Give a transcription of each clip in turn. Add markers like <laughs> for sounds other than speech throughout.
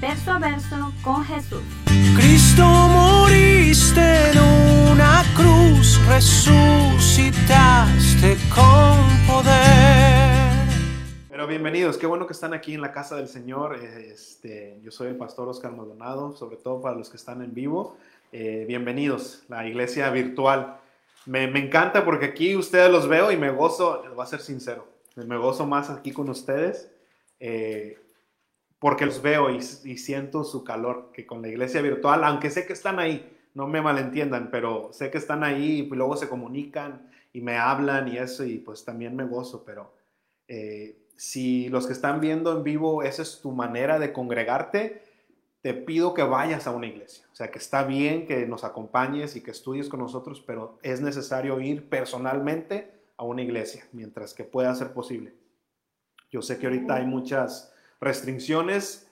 verso a verso con Jesús. Cristo moriste en una cruz, resucitaste con poder. Pero bienvenidos, qué bueno que están aquí en la casa del Señor. Este, yo soy el pastor Oscar Maldonado, sobre todo para los que están en vivo. Eh, bienvenidos, la iglesia virtual. Me, me, encanta porque aquí ustedes los veo y me gozo, les voy a ser sincero, me gozo más aquí con ustedes eh, porque los veo y, siento su calor que con la iglesia virtual, aunque sé que están ahí, no me malentiendan, pero sé que están ahí y luego se comunican y me hablan y eso y pues también me gozo, pero... Eh, si los que están viendo en vivo, esa es tu manera de congregarte, te pido que vayas a una iglesia. O sea, que está bien que nos acompañes y que estudies con nosotros, pero es necesario ir personalmente a una iglesia mientras que pueda ser posible. Yo sé que ahorita hay muchas restricciones,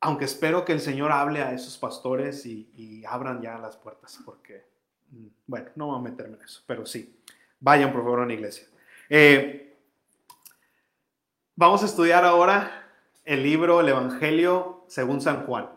aunque espero que el Señor hable a esos pastores y, abran ya las puertas, porque, mm, bueno, no voy a meterme en eso, pero sí, vayan por favor a una iglesia. Eh, Vamos a estudiar ahora el libro, el Evangelio según San Juan.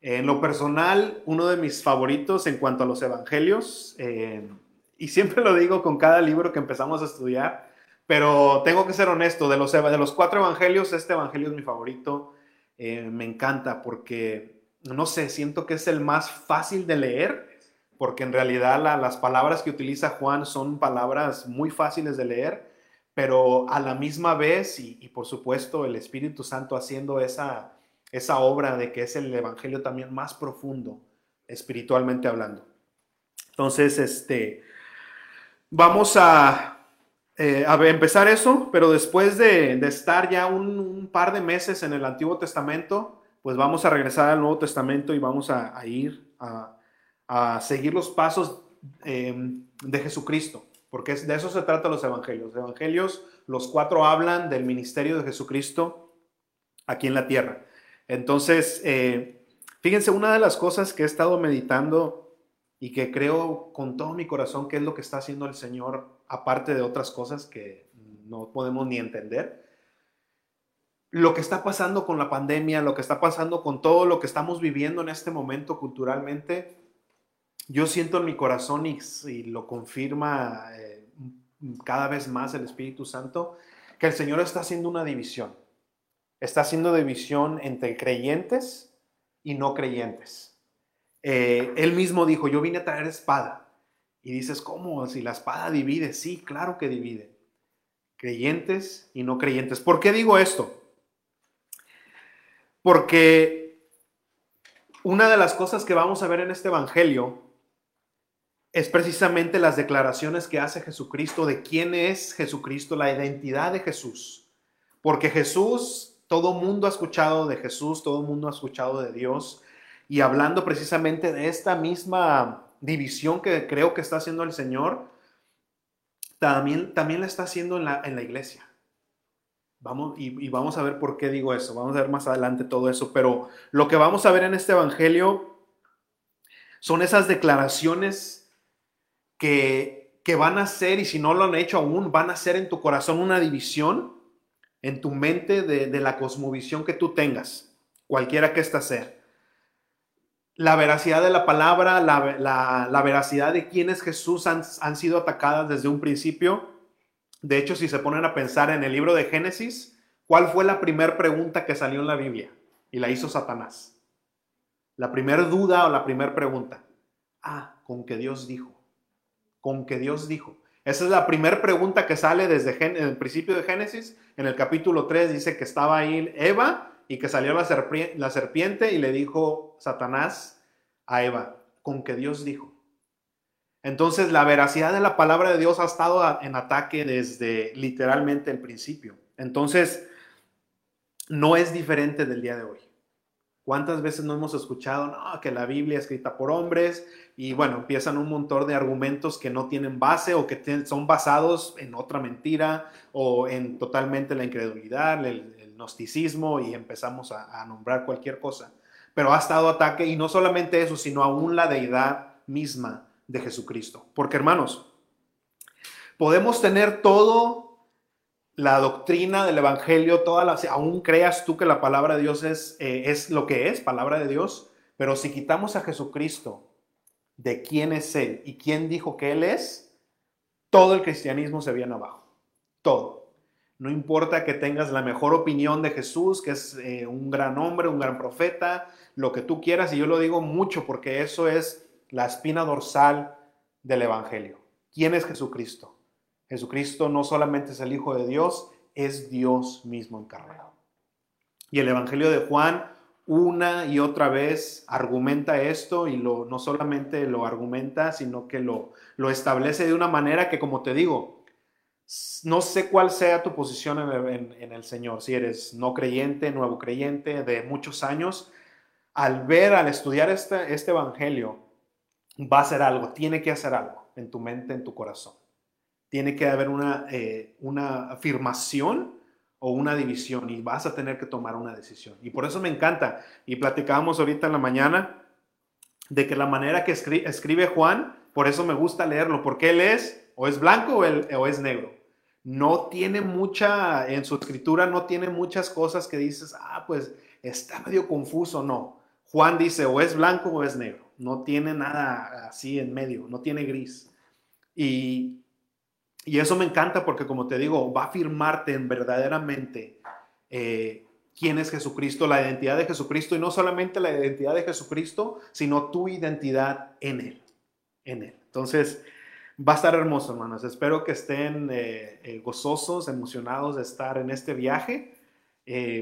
En lo personal, uno de mis favoritos en cuanto a los evangelios, eh, y siempre lo digo con cada libro que empezamos a estudiar, pero tengo que ser honesto, de los, de los cuatro evangelios, este evangelio es mi favorito, eh, me encanta porque, no sé, siento que es el más fácil de leer, porque en realidad las palabras que utiliza Juan son palabras muy fáciles de leer pero a la misma vez, y, por supuesto el Espíritu Santo haciendo esa, esa obra de que es el Evangelio también más profundo, espiritualmente hablando. Entonces, este, vamos a, eh, a empezar eso, pero después de, estar ya un, par de meses en el Antiguo Testamento, pues vamos a regresar al Nuevo Testamento y vamos a, ir a, seguir los pasos eh, de Jesucristo porque de eso se trata los evangelios. Los evangelios, los cuatro hablan del ministerio de Jesucristo aquí en la tierra. Entonces, eh, fíjense, una de las cosas que he estado meditando y que creo con todo mi corazón que es lo que está haciendo el Señor, aparte de otras cosas que no podemos ni entender, lo que está pasando con la pandemia, lo que está pasando con todo lo que estamos viviendo en este momento culturalmente, yo siento en mi corazón y, lo confirma eh, cada vez más el Espíritu Santo, que el Señor está haciendo una división. Está haciendo división entre creyentes y no creyentes. Eh, él mismo dijo, yo vine a traer espada. Y dices, ¿cómo? Si la espada divide. Sí, claro que divide. Creyentes y no creyentes. ¿Por qué digo esto? Porque una de las cosas que vamos a ver en este Evangelio es precisamente las declaraciones que hace Jesucristo de quién es Jesucristo, la identidad de Jesús. Porque Jesús, todo mundo ha escuchado de Jesús, todo mundo ha escuchado de Dios. Y hablando precisamente de esta misma división que creo que está haciendo el Señor, también, también la está haciendo en la, en la iglesia. Vamos, y, vamos a ver por qué digo eso, vamos a ver más adelante todo eso, pero lo que vamos a ver en este Evangelio son esas declaraciones que, que van a ser, y si no lo han hecho aún, van a ser en tu corazón una división, en tu mente de, de la cosmovisión que tú tengas, cualquiera que ésta sea. La veracidad de la palabra, la, la, veracidad de quienes Jesús han, han sido atacadas desde un principio. De hecho, si se ponen a pensar en el libro de Génesis, ¿cuál fue la primera pregunta que salió en la Biblia? Y la hizo Satanás. La primera duda o la primera pregunta. Ah, con que Dios dijo con que Dios dijo? Esa es la primera pregunta que sale desde el principio de Génesis. En el capítulo 3 dice que estaba ahí Eva y que salió la, serpiente y le dijo Satanás a Eva, con que Dios dijo. Entonces la veracidad de la palabra de Dios ha estado en ataque desde literalmente el principio. Entonces no es diferente del día de hoy. ¿Cuántas veces no hemos escuchado no, que la Biblia es escrita por hombres y bueno, empiezan un montón de argumentos que no tienen base o que son basados en otra mentira o en totalmente la incredulidad, el, gnosticismo y empezamos a, a nombrar cualquier cosa? Pero ha estado ataque y no solamente eso, sino aún la deidad misma de Jesucristo. Porque hermanos, podemos tener todo la doctrina del Evangelio, toda la, aún creas tú que la palabra de Dios es, eh, es lo que es, palabra de Dios, pero si quitamos a Jesucristo de quién es Él y quién dijo que Él es, todo el cristianismo se viene abajo. Todo. No importa que tengas la mejor opinión de Jesús, que es eh, un gran hombre, un gran profeta, lo que tú quieras, y yo lo digo mucho porque eso es la espina dorsal del Evangelio. ¿Quién es Jesucristo? Jesucristo no solamente es el Hijo de Dios, es Dios mismo encarnado. Y el Evangelio de Juan una y otra vez argumenta esto y lo, no solamente lo argumenta, sino que lo, lo establece de una manera que, como te digo, no sé cuál sea tu posición en el, Señor, si eres no creyente, nuevo creyente de muchos años, al ver, al estudiar este, este Evangelio, va a hacer algo, tiene que hacer algo en tu mente, en tu corazón tiene que haber una, eh, una afirmación o una división y vas a tener que tomar una decisión. Y por eso me encanta. Y platicábamos ahorita en la mañana de que la manera que escribe, Juan, por eso me gusta leerlo, porque él es o es blanco o, o es negro. No tiene mucha, en su escritura no tiene muchas cosas que dices, ah, pues está medio confuso, no. Juan dice o es blanco o es negro. No tiene nada así en medio, no tiene gris. Y y eso me encanta porque, como te digo, va a afirmarte en verdaderamente eh, quién es Jesucristo, la identidad de Jesucristo, y no solamente la identidad de Jesucristo, sino tu identidad en Él. En Él. Entonces, va a estar hermoso, hermanos. Espero que estén eh, eh, gozosos, emocionados de estar en este viaje.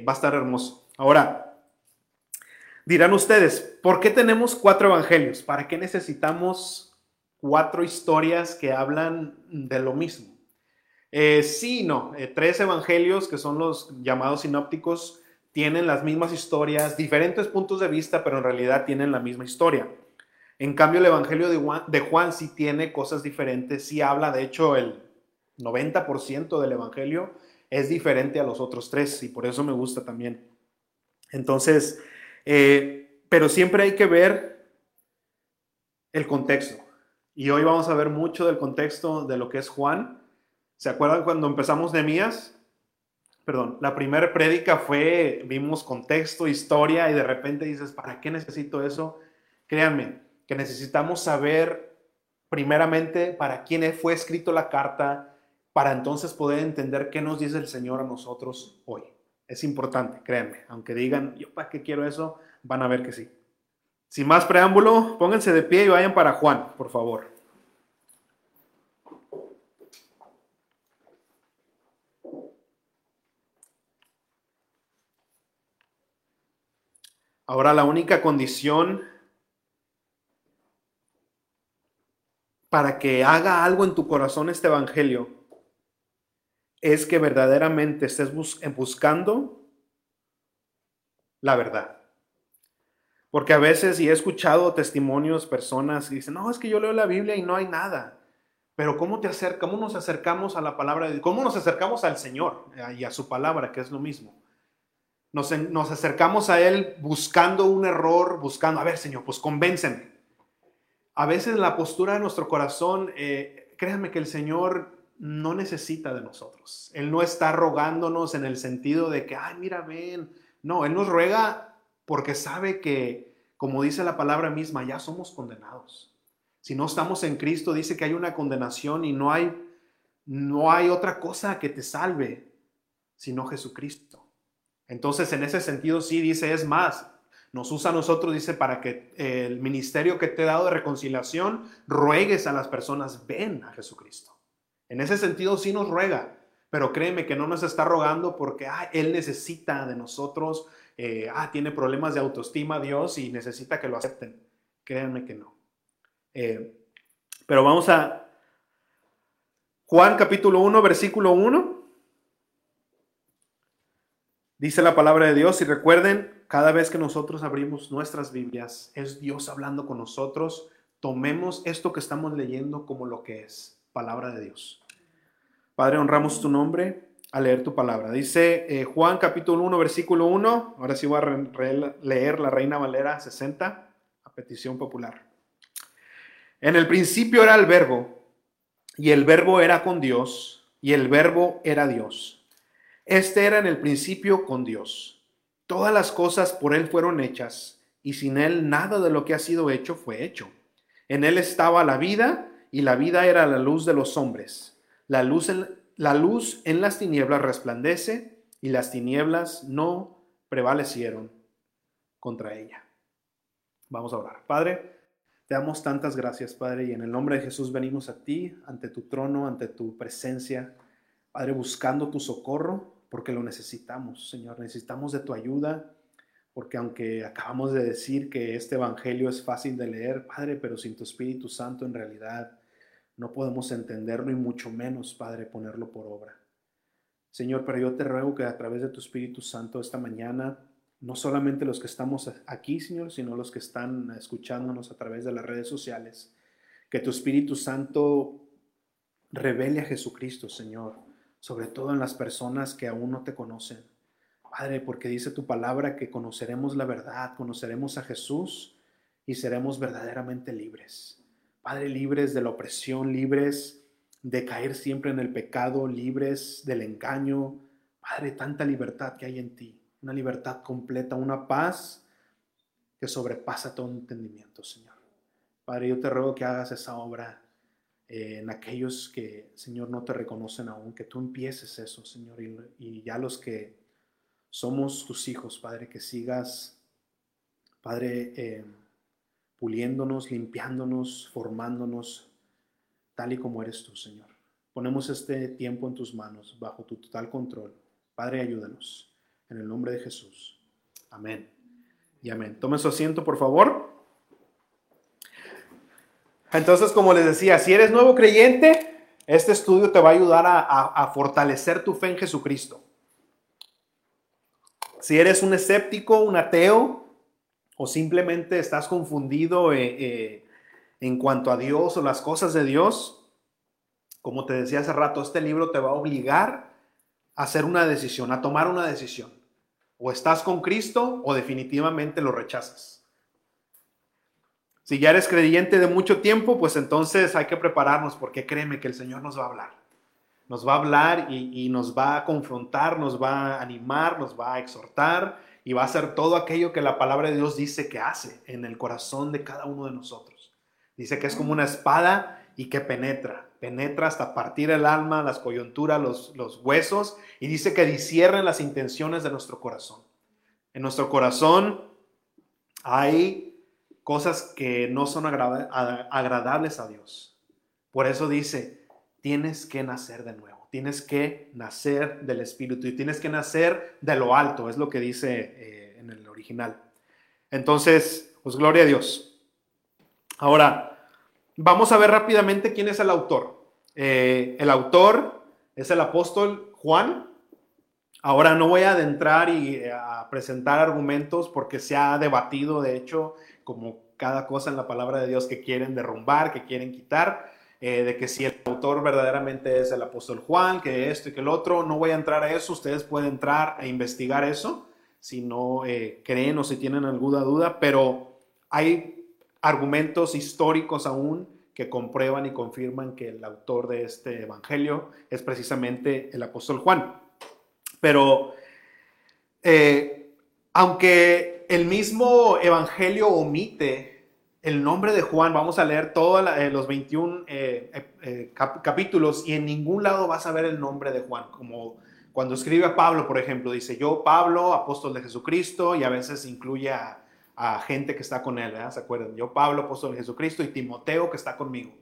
va a estar hermoso. Ahora, dirán ustedes, ¿por qué tenemos cuatro evangelios? ¿Para qué necesitamos cuatro historias que hablan de lo mismo. Eh, sí, no, eh, tres evangelios que son los llamados sinópticos tienen las mismas historias, diferentes puntos de vista, pero en realidad tienen la misma historia. En cambio, el Evangelio de Juan, sí tiene cosas diferentes, sí habla, de hecho, el 90% del Evangelio es diferente a los otros tres y por eso me gusta también. Entonces, eh, pero siempre hay que ver el contexto. Y hoy vamos a ver mucho del contexto de lo que es Juan. ¿Se acuerdan cuando empezamos Nehemías? Perdón, la primera prédica fue, vimos contexto, historia, y de repente dices, ¿para qué necesito eso? Créanme, que necesitamos saber primeramente para quién fue escrito la carta, para entonces poder entender qué nos dice el Señor a nosotros hoy. Es importante, créanme, aunque digan, yo para qué quiero eso, van a ver que sí. Sin más preámbulo, pónganse de pie y vayan para Juan, por favor. Ahora la única condición para que haga algo en tu corazón este Evangelio es que verdaderamente estés buscando la verdad. Porque a veces, y he escuchado testimonios, personas que dicen, no, es que yo leo la Biblia y no hay nada. Pero ¿cómo te acerca, cómo nos acercamos a la palabra de? ¿Cómo nos acercamos al Señor y a su palabra, que es lo mismo? Nos, nos acercamos a Él buscando un error, buscando, a ver, Señor, pues convénceme. A veces la postura de nuestro corazón, eh, créanme que el Señor no necesita de nosotros. Él no está rogándonos en el sentido de que, ay, mira, ven. No, Él nos ruega porque sabe que, como dice la palabra misma, ya somos condenados. Si no estamos en Cristo, dice que hay una condenación y no hay, no hay otra cosa que te salve sino Jesucristo. Entonces, en ese sentido, sí dice, es más, nos usa a nosotros, dice, para que el ministerio que te he dado de reconciliación, ruegues a las personas, ven a Jesucristo. En ese sentido, sí nos ruega, pero créeme que no nos está rogando porque Él necesita de nosotros eh, ah, tiene problemas de autoestima Dios y necesita que lo acepten. Créanme que no. Eh, pero vamos a Juan capítulo 1, versículo 1. Dice la palabra de Dios y recuerden, cada vez que nosotros abrimos nuestras Biblias, es Dios hablando con nosotros. Tomemos esto que estamos leyendo como lo que es, palabra de Dios. Padre, honramos tu nombre a leer tu palabra. Dice eh, Juan capítulo 1, versículo 1. Ahora sí voy a leer la Reina Valera 60 a petición popular. En el principio era el verbo, y el verbo era con Dios, y el verbo era Dios. Este era en el principio con Dios. Todas las cosas por Él fueron hechas, y sin Él nada de lo que ha sido hecho fue hecho. En Él estaba la vida, y la vida era la luz de los hombres. La luz la luz en las tinieblas resplandece, y las tinieblas no prevalecieron contra ella. Vamos a orar. Padre, te damos tantas gracias, Padre, y en el nombre de Jesús venimos a ti, ante tu trono, ante tu presencia, Padre, buscando tu socorro, porque lo necesitamos, Señor. Necesitamos de tu ayuda, porque aunque acabamos de decir que este Evangelio es fácil de leer, Padre, pero sin tu Espíritu Santo en realidad no podemos entenderlo y mucho menos, Padre, ponerlo por obra. Señor, pero yo te ruego que a través de tu Espíritu Santo esta mañana no solamente los que estamos aquí, Señor, sino los que están escuchándonos a través de las redes sociales. Que tu Espíritu Santo revele a Jesucristo, Señor, sobre todo en las personas que aún no te conocen. Padre, porque dice tu palabra que conoceremos la verdad, conoceremos a Jesús y seremos verdaderamente libres. Padre, libres de la opresión, libres de caer siempre en el pecado, libres del engaño. Padre, tanta libertad que hay en ti una libertad completa, una paz que sobrepasa todo entendimiento, Señor. Padre, yo te ruego que hagas esa obra en aquellos que, Señor, no te reconocen aún, que tú empieces eso, Señor, y, ya los que somos tus hijos, Padre, que sigas, Padre, eh, puliéndonos, limpiándonos, formándonos, tal y como eres tú, Señor. Ponemos este tiempo en tus manos, bajo tu total control. Padre, ayúdanos. En el nombre de Jesús. Amén. Y amén. Tome su asiento, por favor. Entonces, como les decía, si eres nuevo creyente, este estudio te va a ayudar a, fortalecer tu fe en Jesucristo. Si eres un escéptico, un ateo, o simplemente estás confundido eh, eh, en cuanto a Dios o las cosas de Dios, como te decía hace rato, este libro te va a obligar a hacer una decisión, a tomar una decisión. O estás con Cristo o definitivamente lo rechazas. Si ya eres creyente de mucho tiempo, pues entonces hay que prepararnos porque créeme que el Señor nos va a hablar. Nos va a hablar y, nos va a confrontar, nos va a animar, nos va a exhortar y va a hacer todo aquello que la palabra de Dios dice que hace en el corazón de cada uno de nosotros. Dice que es como una espada y que penetra, penetra hasta partir el alma, las coyunturas, los, los huesos, y dice que discierren las intenciones de nuestro corazón. En nuestro corazón hay cosas que no son agradables a Dios. Por eso dice, tienes que nacer de nuevo, tienes que nacer del Espíritu y tienes que nacer de lo alto, es lo que dice eh, en el original. Entonces, pues gloria a Dios. Ahora, Vamos a ver rápidamente quién es el autor. Eh, el autor es el apóstol Juan. Ahora no voy a adentrar y eh, a presentar argumentos porque se ha debatido, de hecho, como cada cosa en la palabra de Dios que quieren derrumbar, que quieren quitar, eh, de que si el autor verdaderamente es el apóstol Juan, que esto y que el otro, no voy a entrar a eso, ustedes pueden entrar a investigar eso si no creen o si tienen alguna duda, pero hay argumentos históricos aún que comprueban y confirman que el autor de este evangelio es precisamente el apóstol Juan. Pero eh, aunque el mismo evangelio omite el nombre de Juan, vamos a leer todos eh, los 21 eh, capítulos y en ningún lado vas a ver el nombre de Juan, como cuando escribe a Pablo, por ejemplo, dice yo, Pablo, apóstol de Jesucristo, y a veces incluye a, gente que está con él, ¿Se acuerdan? Yo, Pablo, apóstol de Jesucristo, y Timoteo que está conmigo.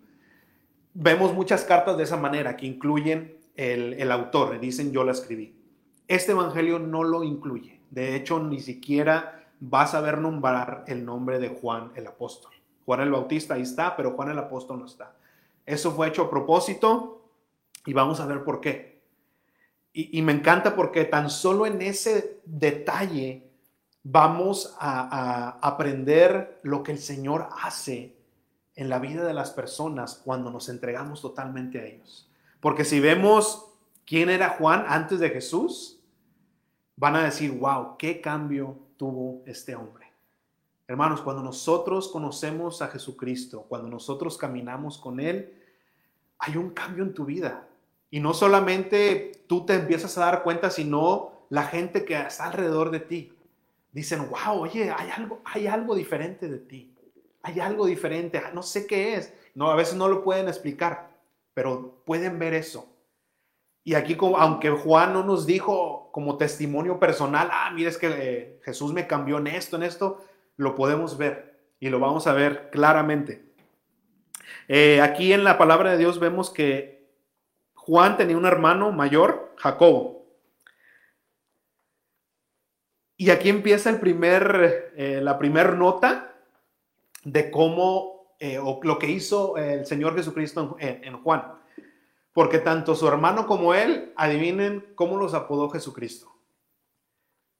Vemos muchas cartas de esa manera que incluyen el autor, dicen yo la escribí. Este evangelio no lo incluye. De hecho, ni siquiera vas a ver nombrar el nombre de Juan el apóstol. Juan el Bautista ahí está, pero Juan el apóstol no está. Eso fue hecho a propósito y vamos a ver por qué. Y, me encanta porque tan solo en ese detalle vamos a aprender lo que el Señor hace en la vida de las personas cuando nos entregamos totalmente a ellos. Porque si vemos quién era Juan antes de Jesús, van a decir, wow, qué cambio tuvo este hombre. Hermanos, cuando nosotros conocemos a Jesucristo, cuando nosotros caminamos con Él, hay un cambio en tu vida. Y no solamente tú te empiezas a dar cuenta, sino la gente que está alrededor de ti. Dicen, wow, oye, hay algo, hay algo diferente de ti. Hay algo diferente, ah, no sé qué es. No, a veces no lo pueden explicar, pero pueden ver eso. Y aquí, aunque Juan no nos dijo como testimonio personal, ah, mira, es que eh, Jesús me cambió en esto, en esto, lo podemos ver y lo vamos a ver claramente. Eh, aquí en la palabra de Dios vemos que Juan tenía un hermano mayor, Jacobo. Y aquí empieza el primer, eh, la primera nota de cómo, o lo que hizo el Señor Jesucristo en Juan. Porque tanto su hermano como él, adivinen cómo los apodó Jesucristo.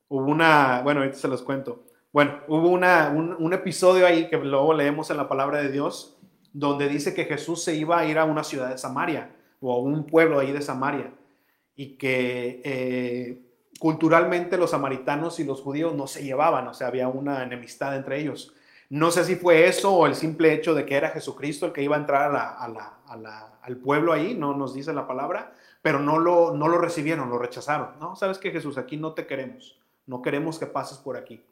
Hubo una, bueno, ahorita se los cuento. Bueno, hubo una, un, episodio ahí que luego leemos en la palabra de Dios, donde dice que Jesús se iba a ir a una ciudad de Samaria o a un pueblo ahí de Samaria y que eh, culturalmente los samaritanos y los judíos no se llevaban, o sea, había una enemistad entre ellos. No sé si fue eso o el simple hecho de que era Jesucristo el que iba a entrar al pueblo ahí, no nos dice la palabra, pero no lo, no lo recibieron, lo rechazaron. No, sabes que Jesús, aquí no te queremos, no queremos que pases por aquí.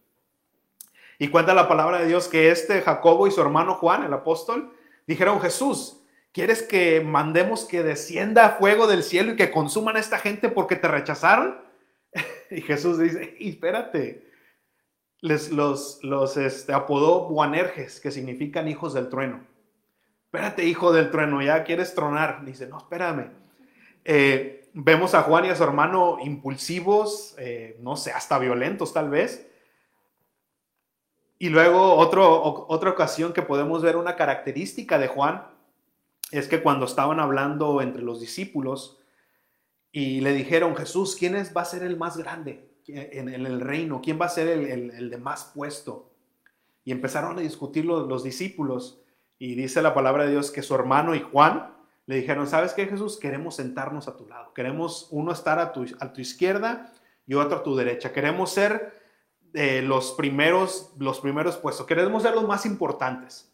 Y cuenta la palabra de Dios que este Jacobo y su hermano Juan, el apóstol, dijeron, Jesús, ¿quieres que mandemos que descienda fuego del cielo y que consuman a esta gente porque te rechazaron? <laughs> Y Jesús dice, espérate, les, los, los este, apodó Buanerges, que significan hijos del trueno. Espérate, hijo del trueno, ya quieres tronar. Dice, no, espérame. Eh, vemos a Juan y a su hermano impulsivos, eh, no sé, hasta violentos tal vez. Y luego otra ocasión que podemos ver una característica de Juan es que cuando estaban hablando entre los discípulos y le dijeron, Jesús, ¿quién es, va a ser el más grande? En, el reino? ¿Quién va a ser el, de más puesto? Y empezaron a discutir los, discípulos y dice la palabra de Dios que su hermano y Juan le dijeron, ¿sabes qué Jesús? Queremos sentarnos a tu lado, queremos uno estar a tu, a tu izquierda y otro a tu derecha, queremos ser eh, los, primeros, los primeros puestos, queremos ser los más importantes.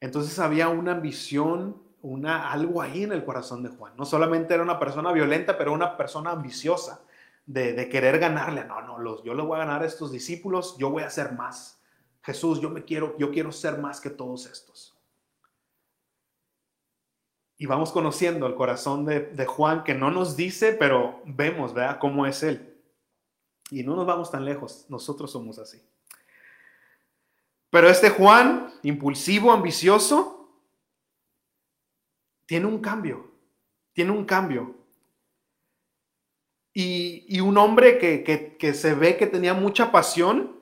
Entonces había una ambición, una, algo ahí en el corazón de Juan. No solamente era una persona violenta, pero una persona ambiciosa de, querer ganarle. No, no, los, yo le voy a ganar a estos discípulos, yo voy a ser más. Jesús, yo me quiero, yo quiero ser más que todos estos. Y vamos conociendo el corazón de, de Juan que no nos dice, pero vemos, ¿verdad? Cómo es él. Y no nos vamos tan lejos, nosotros somos así. Pero este Juan, impulsivo, ambicioso, tiene un cambio, tiene un cambio. Y, un hombre que, se ve que tenía mucha pasión,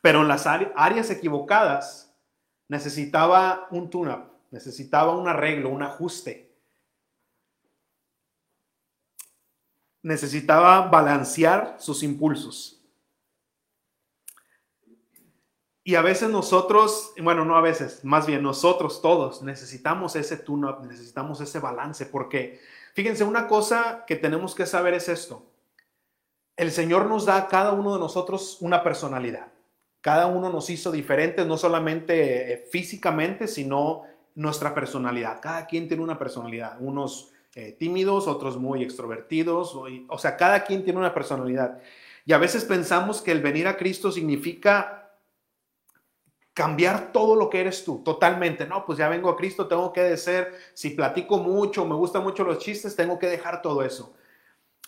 pero en las áreas equivocadas necesitaba un tune-up, necesitaba un arreglo, un ajuste. Necesitaba balancear sus impulsos. Y a veces nosotros, bueno, no a veces, más bien nosotros todos necesitamos ese tune-up, necesitamos ese balance, porque Fíjense, una cosa que tenemos que saber es esto. El Señor nos da a cada uno de nosotros una personalidad. Cada uno nos hizo diferentes, no solamente eh, físicamente, sino nuestra personalidad. Cada quien tiene una personalidad. Unos eh, tímidos, otros muy extrovertidos. o sea, cada quien tiene una personalidad. Y a veces pensamos que el venir a Cristo significa cambiar todo lo que eres tú, totalmente. No, pues ya vengo a Cristo, tengo que ser, si platico mucho, me gustan mucho los chistes, tengo que dejar todo eso.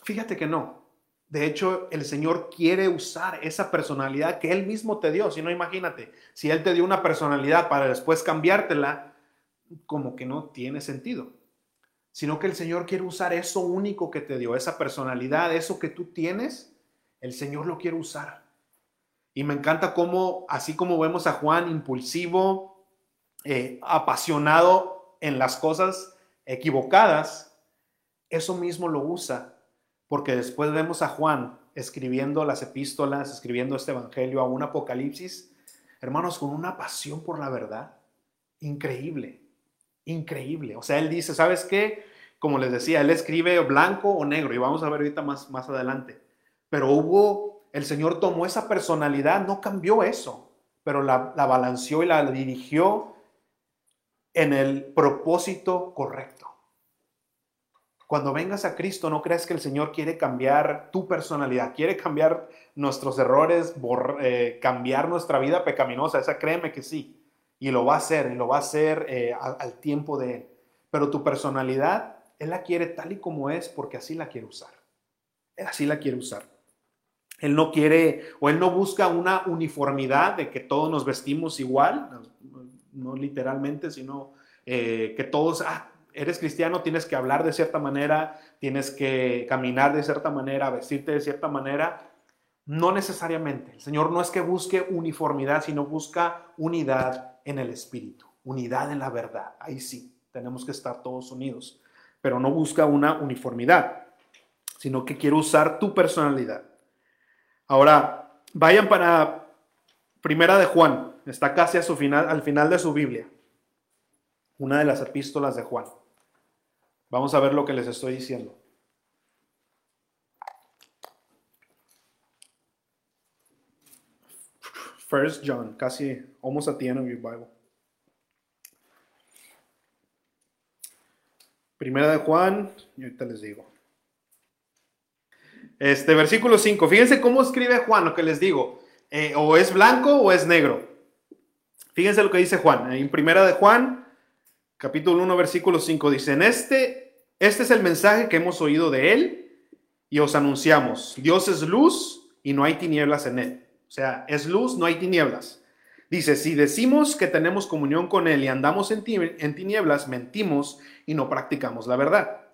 Fíjate que no. De hecho, el Señor quiere usar esa personalidad que Él mismo te dio. Si no, imagínate, si Él te dio una personalidad para después cambiártela, como que no tiene sentido. Sino que el Señor quiere usar eso único que te dio, esa personalidad, eso que tú tienes, el Señor lo quiere usar. Y me encanta cómo, así como vemos a Juan impulsivo, eh, apasionado en las cosas equivocadas, eso mismo lo usa, porque después vemos a Juan escribiendo las epístolas, escribiendo este evangelio, a un apocalipsis, hermanos, con una pasión por la verdad increíble, increíble. O sea, él dice, ¿sabes qué? Como les decía, él escribe blanco o negro y vamos a ver ahorita más, más adelante. Pero hubo, el Señor tomó esa personalidad, no cambió eso, pero la, la balanceó y la dirigió en el propósito correcto. Cuando vengas a Cristo, no creas que el Señor quiere cambiar tu personalidad, quiere cambiar nuestros errores, eh, cambiar nuestra vida pecaminosa. Esa créeme que sí. Y lo va a hacer, y lo va a hacer eh, al, al tiempo de Él. Pero tu personalidad, Él la quiere tal y como es porque así la quiere usar. Él así la quiere usar. Él no quiere o Él no busca una uniformidad de que todos nos vestimos igual, no literalmente, sino eh, que todos, ah, eres cristiano, tienes que hablar de cierta manera, tienes que caminar de cierta manera, vestirte de cierta manera. No necesariamente. El Señor no es que busque uniformidad, sino busca unidad en el espíritu, unidad en la verdad. Ahí sí, tenemos que estar todos unidos, pero no busca una uniformidad, sino que quiere usar tu personalidad. Ahora, vayan para Primera de Juan, está casi a su final, al final de su Biblia, una de las epístolas de Juan. Vamos a ver lo que les estoy diciendo. First John, casi almost at the end of your Bible. Primera de Juan, y ahorita les digo. Este versículo 5. Fíjense cómo escribe Juan, lo que les digo. Eh, o es blanco o es negro. Fíjense lo que dice Juan. En Primera de Juan, capítulo 1, versículo 5, dice, en este, este es el mensaje que hemos oído de él y os anunciamos. Dios es luz y no hay tinieblas en él. O sea, es luz, no hay tinieblas. Dice, si decimos que tenemos comunión con Él y andamos en tinieblas, mentimos y no practicamos la verdad.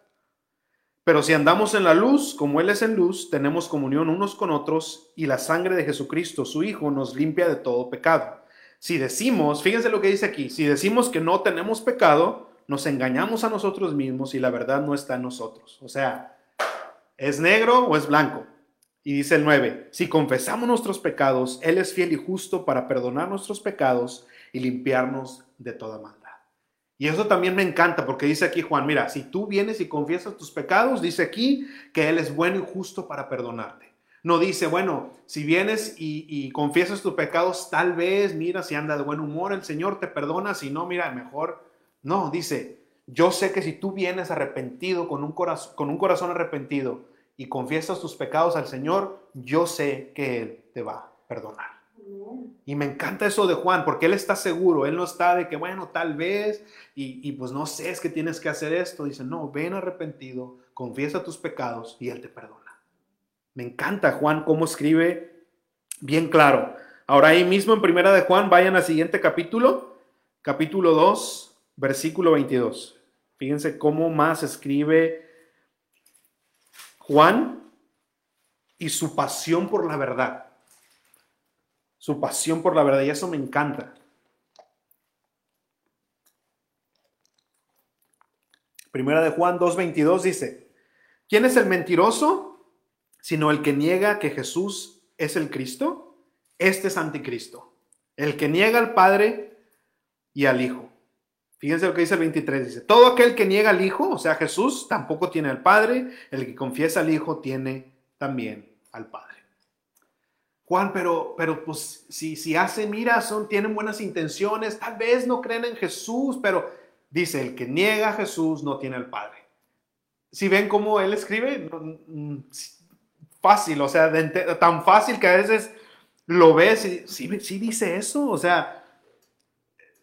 Pero si andamos en la luz, como Él es en luz, tenemos comunión unos con otros y la sangre de Jesucristo, su Hijo, nos limpia de todo pecado. Si decimos, fíjense lo que dice aquí, si decimos que no tenemos pecado, nos engañamos a nosotros mismos y la verdad no está en nosotros. O sea, ¿es negro o es blanco? Y dice el 9, si confesamos nuestros pecados, Él es fiel y justo para perdonar nuestros pecados y limpiarnos de toda maldad. Y eso también me encanta porque dice aquí Juan, mira, si tú vienes y confiesas tus pecados, dice aquí que Él es bueno y justo para perdonarte. No dice, bueno, si vienes y, confiesas tus pecados, tal vez, mira, si anda de buen humor, el Señor te perdona, si no, mira, mejor. No, dice, yo sé que si tú vienes arrepentido, con un, con un corazón arrepentido, y confiesas tus pecados al Señor, yo sé que Él te va a perdonar. Y me encanta eso de Juan, porque él está seguro, él no está de que, bueno, tal vez, y, pues no sé, es que tienes que hacer esto. Dice, no, ven arrepentido, confiesa tus pecados y él te perdona. Me encanta Juan cómo escribe bien claro. Ahora ahí mismo en primera de Juan, vayan al siguiente capítulo, capítulo 2, versículo 22. Fíjense cómo más escribe Juan y su pasión por la verdad su pasión por la verdad y eso me encanta. Primera de Juan 2.22 dice, ¿quién es el mentiroso? Sino el que niega que Jesús es el Cristo. Este es anticristo. El que niega al Padre y al Hijo. Fíjense lo que dice el 23. Dice, todo aquel que niega al Hijo, o sea, Jesús, tampoco tiene al Padre. El que confiesa al Hijo tiene también al Padre. Juan, pero, pero pues si, si hace, mira, son, tienen buenas intenciones, tal vez no creen en Jesús, pero dice, el que niega a Jesús no tiene al Padre. Si ven cómo él escribe, mm, fácil, o sea, tan fácil que a veces lo ves y sí, dice eso, o sea,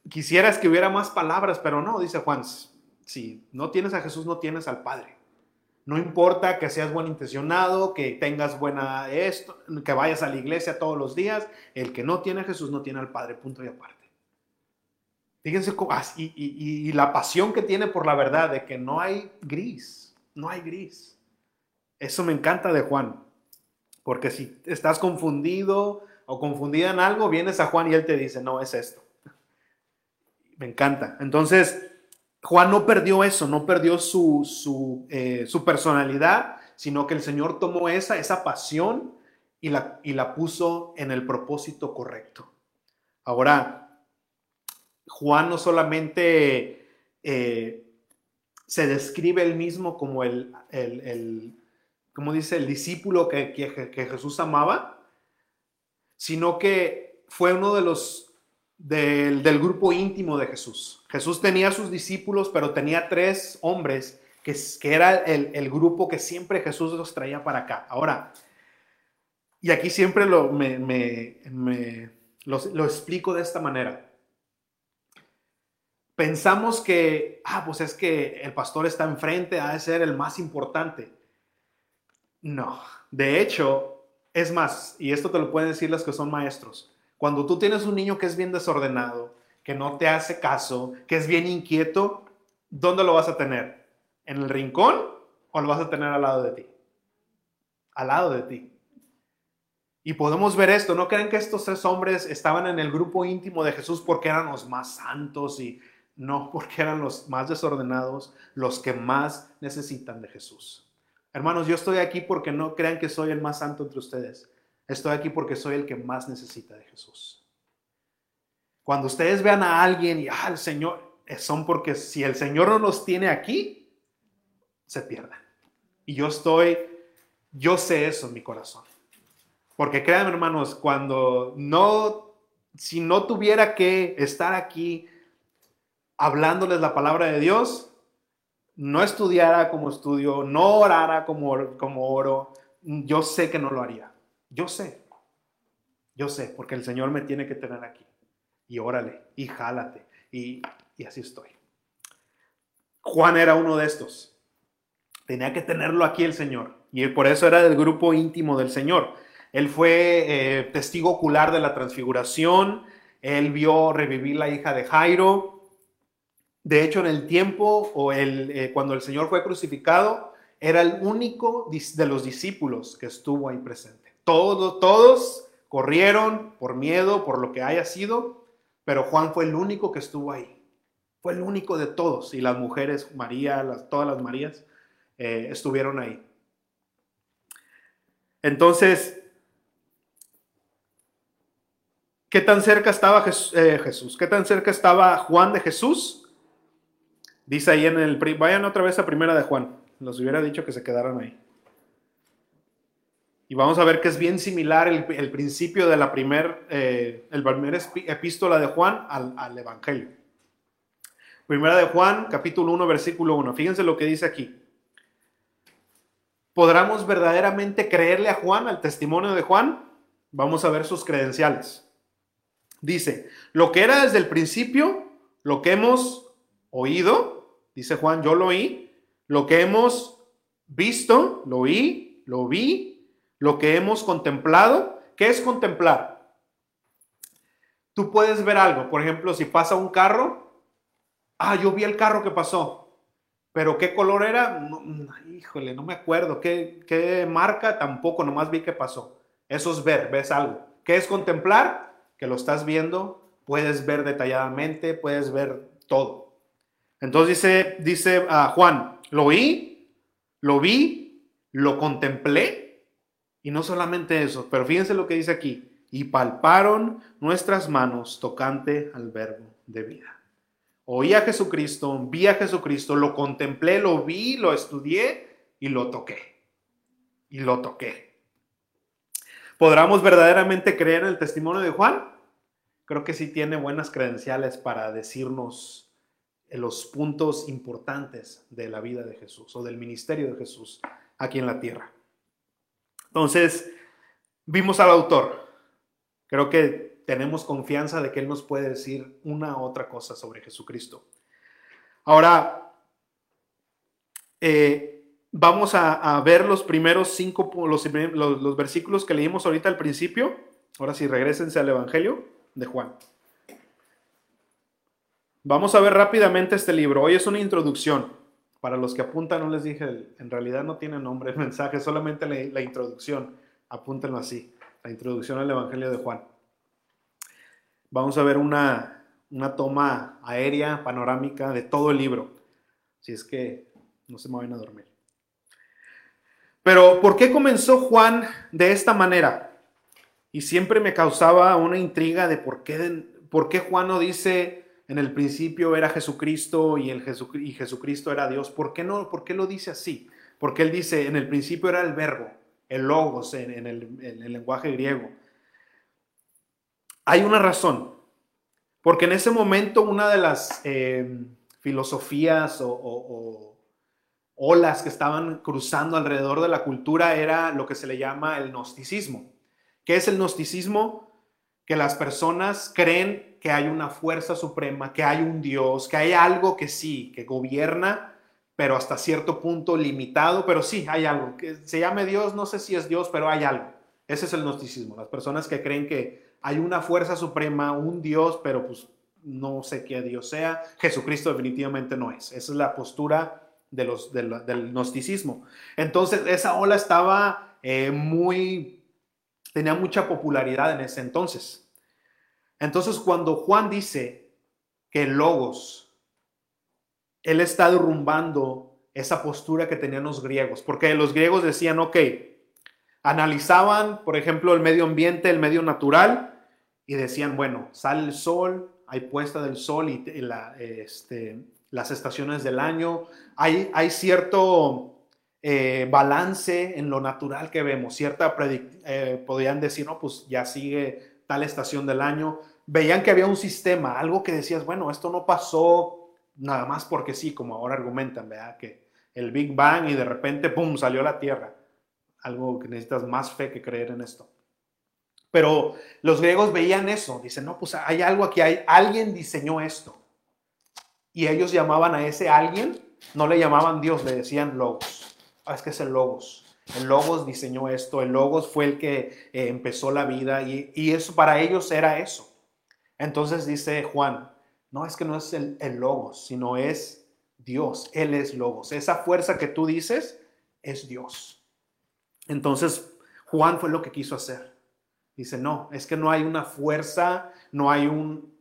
quisieras que hubiera más palabras, pero no, dice Juan, si no tienes a Jesús, no tienes al Padre. No importa que seas buen intencionado, que tengas buena esto, que vayas a la iglesia todos los días, el que no tiene a Jesús no tiene al Padre, punto y aparte. Fíjense cómo, ah, y, y, la pasión que tiene por la verdad de que no hay gris, no hay gris. Eso me encanta de Juan, porque si estás confundido o confundida en algo, vienes a Juan y él te dice, no, es esto. Me encanta. Entonces, Juan no perdió eso, no perdió su, su, eh, su personalidad, sino que el Señor tomó esa, esa pasión y la, y la puso en el propósito correcto. Ahora, Juan no solamente eh, se describe él mismo como el, el, como dice, el discípulo que, que, Jesús amaba, sino que fue uno de los del, grupo íntimo de Jesús. Jesús tenía sus discípulos, pero tenía tres hombres que, que era el, el, grupo que siempre Jesús los traía para acá. Ahora, y aquí siempre lo, me, me, me lo, lo explico de esta manera pensamos que, ah, pues es que el pastor está enfrente, ha de ser el más importante. No, de hecho, es más, y esto te lo pueden decir los que son maestros, cuando tú tienes un niño que es bien desordenado, que no te hace caso, que es bien inquieto, ¿dónde lo vas a tener? ¿En el rincón o lo vas a tener al lado de ti? Al lado de ti. Y podemos ver esto, no creen que estos tres hombres estaban en el grupo íntimo de Jesús porque eran los más santos y no porque eran los más desordenados, los que más necesitan de Jesús. Hermanos, yo estoy aquí porque no crean que soy el más santo entre ustedes. Estoy aquí porque soy el que más necesita de Jesús. Cuando ustedes vean a alguien y, ah, el Señor, eh, son porque si el Señor no los tiene aquí, se pierden. Y yo estoy, yo sé eso en mi corazón. Porque créanme, hermanos, cuando no, si no tuviera que estar aquí hablándoles la palabra de Dios, no estudiara como estudio, no orara como, como oro, yo sé que no lo haría. Yo sé. Yo sé, porque el Señor me tiene que tener aquí. Y órale, y jálate. Y, así estoy. Juan era uno de estos. Tenía que tenerlo aquí el Señor. Y por eso era del grupo íntimo del Señor. Él fue eh, testigo ocular de la transfiguración. Él vio revivir la hija de Jairo. De hecho, en el tiempo o el, eh, cuando el Señor fue crucificado, era el único de los discípulos que estuvo ahí presente. Todos, corrieron por miedo, por lo que haya sido, pero Juan fue el único que estuvo ahí. Fue el único de todos. Y las mujeres, María, todas las Marías, eh, estuvieron ahí. Entonces, ¿qué tan cerca estaba eh, Jesús? ¿Qué tan cerca estaba Juan de Jesús? Dice ahí en el... Vayan otra vez a primera de Juan. Los hubiera dicho que se quedaran ahí. Y vamos a ver que es bien similar el, principio de la primer, eh, el primer epístola de Juan al, al, Evangelio. Primera de Juan, capítulo 1, versículo 1. Fíjense lo que dice aquí. ¿Podremos verdaderamente creerle a Juan, al testimonio de Juan? Vamos a ver sus credenciales. Dice, lo que era desde el principio, lo que hemos oído, Dice Juan, yo lo oí, lo que hemos visto, lo oí, lo vi, lo que hemos contemplado. ¿Qué es contemplar? Tú puedes ver algo, por ejemplo, si pasa un carro, ah, yo vi el carro que pasó, pero ¿qué color era? híjole, no me acuerdo. ¿Qué, ¿Qué marca? Tampoco, nomás vi que pasó. Eso es ver, ves algo. ¿Qué es contemplar? Que lo estás viendo, puedes ver detalladamente, puedes ver todo. Entonces dice, dice a Juan, lo oí, lo vi, lo contemplé, y no solamente eso, pero fíjense lo que dice aquí, y palparon nuestras manos tocante al verbo de vida. Oí a Jesucristo, vi a Jesucristo, lo contemplé, lo vi, lo estudié y lo toqué. Y lo toqué. ¿Podremos verdaderamente creer en el testimonio de Juan? Creo que sí tiene buenas credenciales para decirnos los puntos importantes de la vida de Jesús o del ministerio de Jesús aquí en la tierra. Entonces, vimos al autor. Creo que tenemos confianza de que Él nos puede decir una u otra cosa sobre Jesucristo. Ahora, eh, vamos a, ver los primeros cinco, los, los, los versículos que leímos ahorita al principio. Ahora sí, regresense al Evangelio de Juan. Vamos a ver rápidamente este libro. Hoy es una introducción. Para los que apuntan, no les dije, en realidad no tiene nombre el mensaje, solamente la, introducción. Apúntenlo así, la introducción al Evangelio de Juan. Vamos a ver una, una toma aérea, panorámica de todo el libro. Si es que no se me vayan a dormir. Pero ¿por qué comenzó Juan de esta manera? Y siempre me causaba una intriga de por qué, por qué Juan no dice en el principio era Jesucristo y, el Jesucristo era Dios. ¿Por qué, no, ¿Por qué lo dice así? Porque él dice en el principio era el verbo, el logos en, el, lenguaje griego. Hay una razón. Porque en ese momento una de las eh, filosofías o olas que estaban cruzando alrededor de la cultura era lo que se le llama el gnosticismo. ¿Qué es el gnosticismo? Que las personas creen que hay una fuerza suprema, que hay un Dios, que hay algo que sí, que gobierna, pero hasta cierto punto limitado, pero sí, hay algo. Que se llame Dios, no sé si es Dios, pero hay algo. Ese es el gnosticismo. Las personas que creen que hay una fuerza suprema, un Dios, pero pues no sé qué Dios sea. Jesucristo definitivamente no es. Esa es la postura de los, del gnosticismo. Entonces, esa ola estaba eh, muy, tenía mucha popularidad en ese entonces. Entonces, cuando Juan dice que Logos, él está derrumbando esa postura que tenían los griegos, porque los griegos decían, ok, analizaban, por ejemplo, el medio ambiente, el medio natural, y decían, bueno, sale el sol, hay puesta del sol y este, las estaciones del año, hay, hay cierto eh, balance en lo natural que vemos, cierta, eh, podrían decir, no, pues ya sigue tal estación del año, veían que había un sistema, algo que decías, bueno, esto no pasó nada más porque sí, como ahora argumentan, ¿verdad? Que el Big Bang y de repente, ¡pum!, salió la Tierra. Algo que necesitas más fe que creer en esto. Pero los griegos veían eso, dicen, no, pues hay algo aquí, hay, alguien diseñó esto. Y ellos llamaban a ese alguien, no le llamaban Dios, le decían Logos. Ah, es que es el Logos. El Logos diseñó esto, el Logos fue el que eh, empezó la vida y, eso para ellos era eso. Entonces dice Juan, no es que no es el, el Logos, sino es Dios, Él es Logos. Esa fuerza que tú dices es Dios. Entonces Juan fue lo que quiso hacer. Dice, no, es que no hay una fuerza, no hay un,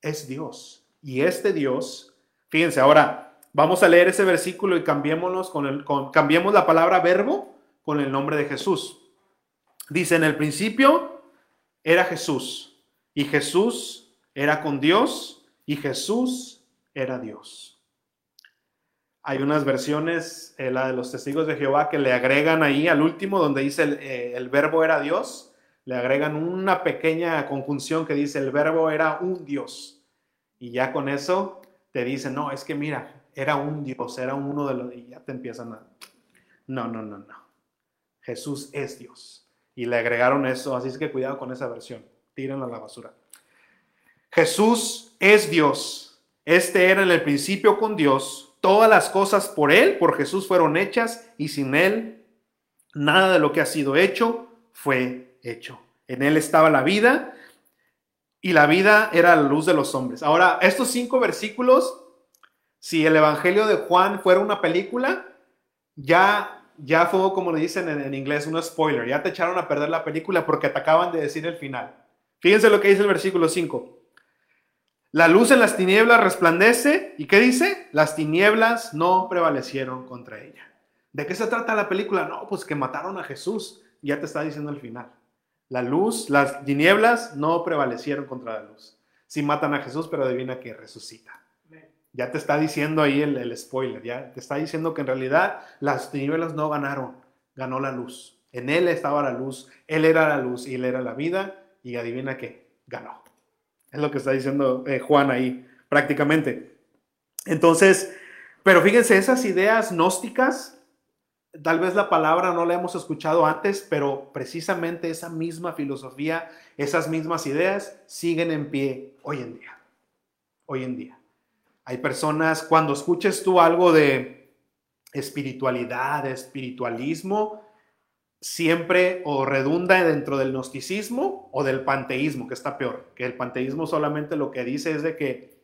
es Dios. Y este Dios, fíjense, ahora vamos a leer ese versículo y cambiémonos con el, con, cambiemos la palabra verbo con el nombre de Jesús. Dice, en el principio era Jesús y Jesús era con Dios y Jesús era Dios. Hay unas versiones, eh, la de los testigos de Jehová, que le agregan ahí al último, donde dice el, eh, verbo era Dios, le agregan una pequeña conjunción que dice el verbo era un Dios. Y ya con eso te dicen, no, es que mira, era un Dios, era uno de los... Y ya te empiezan a... No, no, no, no. Jesús es Dios. Y le agregaron eso, así es que cuidado con esa versión. Tírenla a la basura. Jesús es Dios. Este era en el principio con Dios. Todas las cosas por Él, por Jesús fueron hechas y sin Él nada de lo que ha sido hecho fue hecho. En Él estaba la vida y la vida era la luz de los hombres. Ahora, estos cinco versículos, si el Evangelio de Juan fuera una película, ya, ya fue como le dicen en, inglés, un spoiler, ya te echaron a perder la película porque te acaban de decir el final. Fíjense lo que dice el versículo 5. La luz en las tinieblas resplandece, ¿y qué dice? Las tinieblas no prevalecieron contra ella. ¿De qué se trata la película? No, pues que mataron a Jesús, ya te está diciendo el final. La luz, las tinieblas no prevalecieron contra la luz. Sí matan a Jesús, pero adivina que resucita. Ya te está diciendo ahí el, spoiler, ya te está diciendo que en realidad las tinieblas no ganaron, ganó la luz. En Él estaba la luz, Él era la luz y Él era la vida y adivina que ganó. Es lo que está diciendo eh, Juan ahí prácticamente. Entonces, pero fíjense, esas ideas gnósticas Tal vez la palabra no la hemos escuchado antes, pero precisamente esa misma filosofía, esas mismas ideas siguen en pie hoy en día. Hoy en día. Hay personas, cuando escuches tú algo de espiritualidad, de espiritualismo, siempre o redunda dentro del gnosticismo o del panteísmo, que está peor, que el panteísmo solamente lo que dice es de que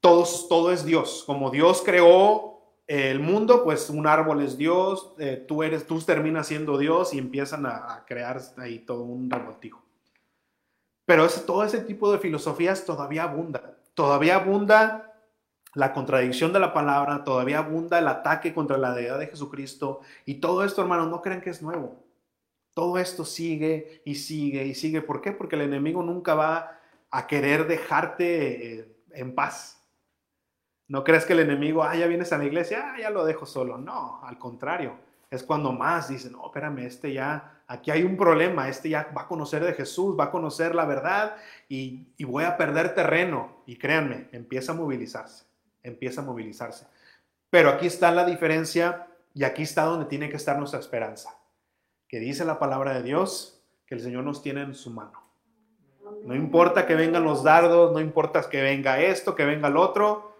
todos, todo es Dios, como Dios creó el mundo, pues un árbol es Dios, eh, tú, eres, tú terminas siendo Dios y empiezan a, crear ahí todo un revoltijo. Pero todo ese tipo de filosofías todavía abunda, todavía abunda la contradicción de la palabra, todavía abunda el ataque contra la deidad de Jesucristo. Y todo esto, hermanos, no crean que es nuevo. Todo esto sigue y sigue y sigue. ¿Por qué? Porque el enemigo nunca va a querer dejarte eh, en paz. No crees que el enemigo, ah, ya vienes a la iglesia, ah, ya lo dejo solo. No, al contrario. Es cuando más dicen, no, espérame, este ya, aquí hay un problema, este ya va a conocer de Jesús, va a conocer la verdad y, y voy a perder terreno. Y créanme, empieza a movilizarse, empieza a movilizarse. Pero aquí está la diferencia y aquí está donde tiene que estar nuestra esperanza. Que dice la palabra de Dios que el Señor nos tiene en su mano. No importa que vengan los dardos, no importa que venga esto, que venga el otro,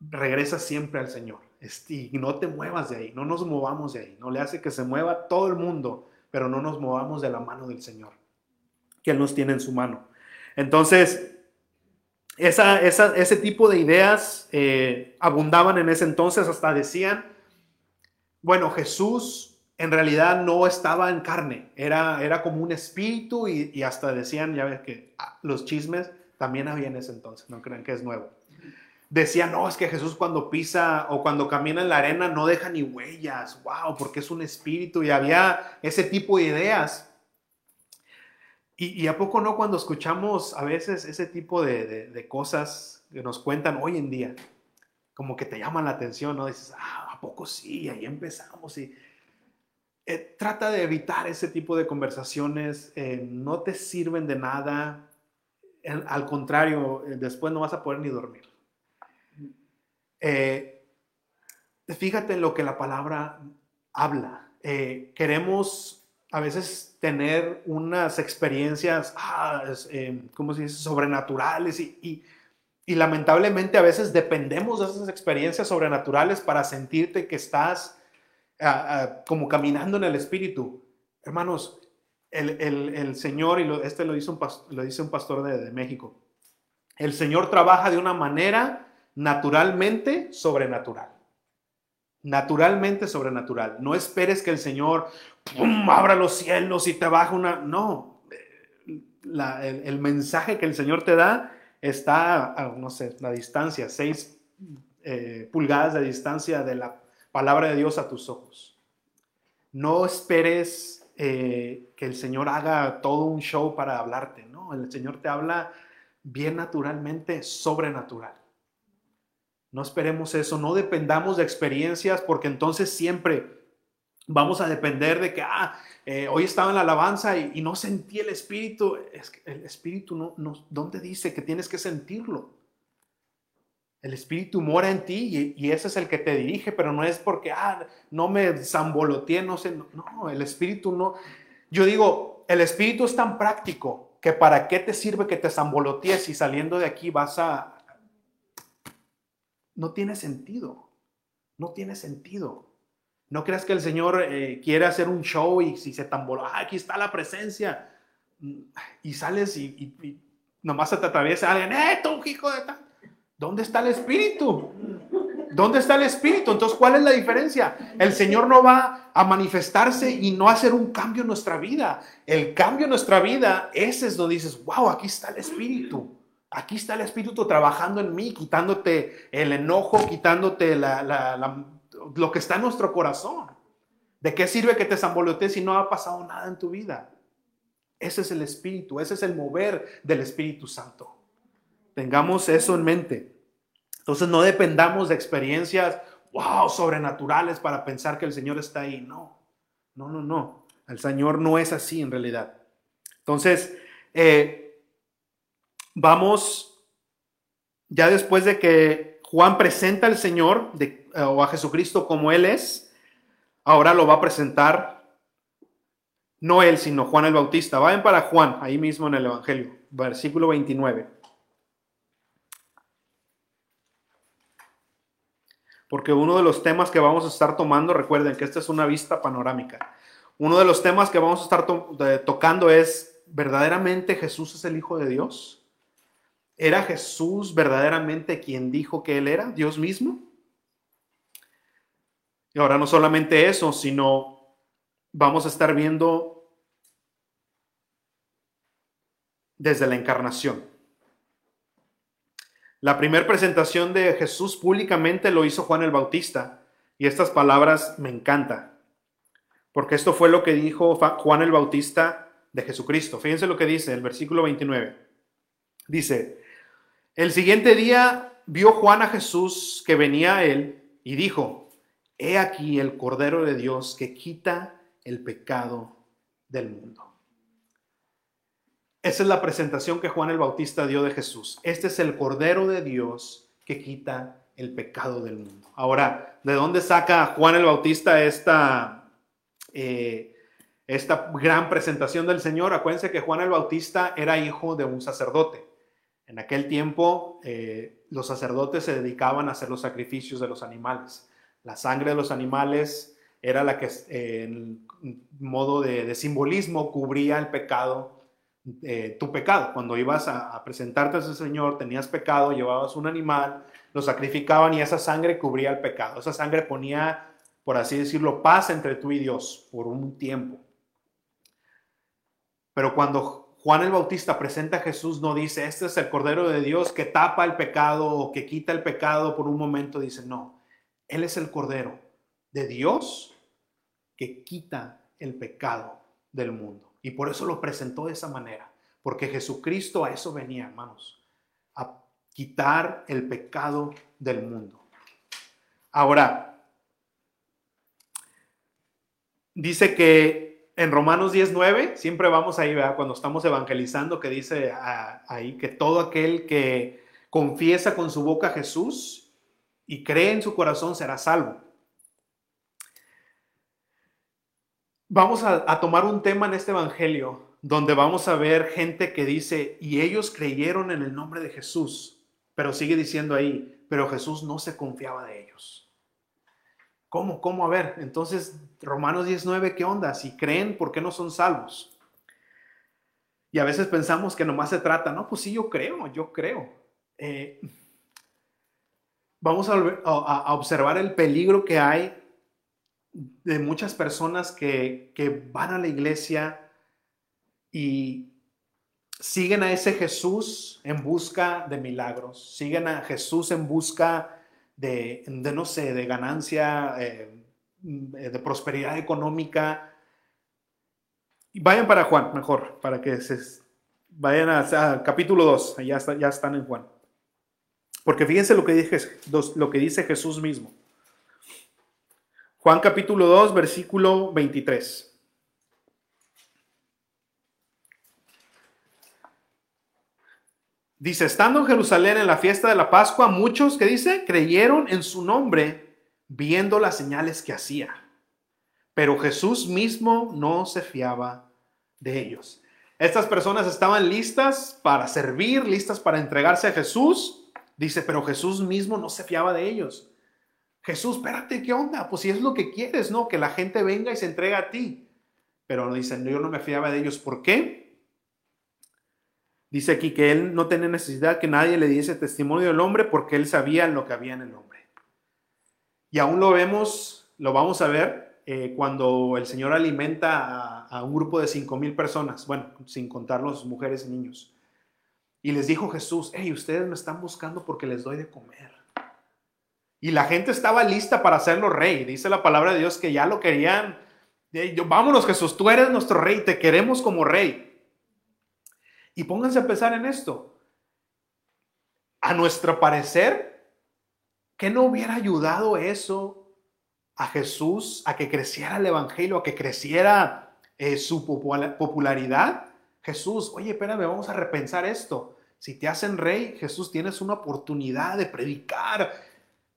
regresa siempre al Señor. Y no te muevas de ahí, no nos movamos de ahí. No le hace que se mueva todo el mundo, pero no nos movamos de la mano del Señor, que Él nos tiene en su mano. Entonces, esa, ese tipo de ideas eh, abundaban en ese entonces, hasta decían, bueno, Jesús en realidad no estaba en carne, era, era como un espíritu y, y hasta decían, ya ves que ah, los chismes también había en ese entonces, no crean que es nuevo decía, no, es que Jesús cuando pisa o cuando camina en la arena no deja ni huellas, wow, porque es un espíritu y había ese tipo de ideas. Y, a poco no cuando escuchamos a veces ese tipo de, cosas que nos cuentan hoy en día, como que te llaman la atención, ¿no? Dices, ah, ¿a poco sí? Ahí empezamos y... Eh, trata de evitar ese tipo de conversaciones, eh, no te sirven de nada, al contrario, eh, después no vas a poder ni dormir. Eh, fíjate en lo que la palabra habla. Eh, queremos a veces tener unas experiencias, ah, eh, ¿cómo se dice?, sobrenaturales y, lamentablemente a veces dependemos de esas experiencias sobrenaturales para sentirte que estás ah, ah, como caminando en el Espíritu. Hermanos, el, Señor, y este lo dice un, lo dice un pastor de México, el Señor trabaja de una manera naturalmente sobrenatural. Naturalmente sobrenatural. No esperes que el Señor abra los cielos y te baja una... No, el, mensaje que el Señor te da está, a, no sé, la distancia, seis eh, pulgadas de distancia de la palabra de Dios a tus ojos. No esperes eh, que el Señor haga todo un show para hablarte, no, el Señor te habla bien naturalmente, sobrenatural. No esperemos eso, no dependamos de experiencias porque entonces siempre vamos a depender de que, ah, eh, hoy estaba en la alabanza y, no sentí el Espíritu. El Espíritu no, no, ¿dónde dice que tienes que sentirlo? El Espíritu mora en ti y, ese es el que te dirige, pero no es porque, ah, no me zamboloteé, no sé, no, el Espíritu no. Yo digo, el Espíritu es tan práctico que para qué te sirve que te zambolotees y saliendo de aquí vas a, no tiene sentido. No tiene sentido. No creas que el Señor eh, quiere hacer un show y si se tambola, ah, aquí está la presencia. Y sales y, nomás se te atraviesa alguien, ¡eh, tú, hijo de tal! ¿Dónde está el Espíritu? ¿Dónde está el Espíritu? Entonces, ¿cuál es la diferencia? El Señor no va a manifestarse y no hacer un cambio en nuestra vida. El cambio en nuestra vida, ese es donde dices, wow, aquí está el Espíritu. Aquí está el Espíritu trabajando en mí, quitándote el enojo, quitándote lo que está en nuestro corazón. ¿De qué sirve que te zambolotees si no ha pasado nada en tu vida? Ese es el Espíritu, ese es el mover del Espíritu Santo. Tengamos eso en mente. Entonces no dependamos de experiencias, wow, sobrenaturales para pensar que el Señor está ahí. No, no, no, no. El Señor no es así en realidad. Entonces, eh, vamos, ya después de que Juan presenta al Señor eh, o a Jesucristo como Él es, ahora lo va a presentar no Él, sino Juan el Bautista. Vayan para Juan, ahí mismo en el Evangelio, versículo 29. Porque uno de los temas que vamos a estar tomando, recuerden que esta es una vista panorámica. Uno de los temas que vamos a estar tocando es, ¿verdaderamente Jesús es el Hijo de Dios? ¿Era Jesús verdaderamente quien dijo que Él era, Dios mismo? Y ahora no solamente eso, sino vamos a estar viendo desde la encarnación. La primera presentación de Jesús públicamente lo hizo Juan el Bautista. Y estas palabras me encantan. Porque esto fue lo que dijo Juan el Bautista de Jesucristo. Fíjense lo que dice el versículo 29. Dice, el siguiente día vio Juan a Jesús que venía a él y dijo, he aquí el Cordero de Dios que quita el pecado del mundo. Esa es la presentación que Juan el Bautista dio de Jesús. Este es el Cordero de Dios que quita el pecado del mundo. Ahora, ¿de dónde saca Juan el Bautista esta, eh, esta gran presentación del Señor? Acuérdense que Juan el Bautista era hijo de un sacerdote. En aquel tiempo, eh, los sacerdotes se dedicaban a hacer los sacrificios de los animales. La sangre de los animales era la que, eh, en modo de simbolismo, cubría el pecado eh, tu pecado. Cuando ibas a, presentarte a ese Señor, tenías pecado, llevabas un animal, lo sacrificaban y esa sangre cubría el pecado. Esa sangre ponía, por así decirlo, paz entre tú y Dios por un tiempo. Pero cuando Juan el Bautista presenta a Jesús, no dice, este es el Cordero de Dios que tapa el pecado o que quita el pecado por un momento. Dice, no, Él es el Cordero de Dios que quita el pecado del mundo. Y por eso lo presentó de esa manera. Porque Jesucristo a eso venía, hermanos. A quitar el pecado del mundo. Ahora, dice que en Romanos 19, siempre vamos ahí, ¿verdad? Cuando estamos evangelizando, que dice ahí que todo aquel que confiesa con su boca a Jesús y cree en su corazón será salvo. Vamos a, tomar un tema en este Evangelio donde vamos a ver gente que dice, y ellos creyeron en el nombre de Jesús, pero sigue diciendo ahí, pero Jesús no se confiaba de ellos. ¿Cómo? ¿Cómo? A ver, entonces Romanos 19, ¿qué onda? Si creen, ¿por qué no son salvos? Y a veces pensamos que nomás se trata, no, pues sí, yo creo, yo creo. Eh, vamos a, a observar el peligro que hay de muchas personas que, van a la iglesia y siguen a ese Jesús en busca de milagros, siguen a Jesús en busca de, no sé, de ganancia, eh, de prosperidad económica. Vayan para Juan, mejor, para que se vayan a, capítulo 2, ya, ya están en Juan. Porque fíjense lo que, dije, lo que dice Jesús mismo. Juan capítulo 2, versículo 23. Dice, estando en Jerusalén en la fiesta de la Pascua, muchos que dice, creyeron en su nombre viendo las señales que hacía. Pero Jesús mismo no se fiaba de ellos. Estas personas estaban listas para servir, listas para entregarse a Jesús. Dice, pero Jesús mismo no se fiaba de ellos. Jesús, espérate, ¿qué onda? Pues si es lo que quieres, ¿no? Que la gente venga y se entregue a ti. Pero dicen, yo no me fiaba de ellos. ¿Por qué? Dice aquí que él no tenía necesidad que nadie le diese testimonio del hombre porque él sabía lo que había en el hombre. Y aún lo vemos, lo vamos a ver eh, cuando el Señor alimenta a, un grupo de cinco mil personas, bueno, sin contar las mujeres y niños. Y les dijo Jesús, hey, ustedes me están buscando porque les doy de comer. Y la gente estaba lista para hacerlo rey. Dice la palabra de Dios que ya lo querían. Vámonos Jesús, tú eres nuestro rey, te queremos como rey. Y pónganse a pensar en esto. A nuestro parecer, ¿qué no hubiera ayudado eso a Jesús a que creciera el Evangelio, a que creciera eh, su popularidad? Jesús, oye, espérame, vamos a repensar esto. Si te hacen rey, Jesús, tienes una oportunidad de predicar,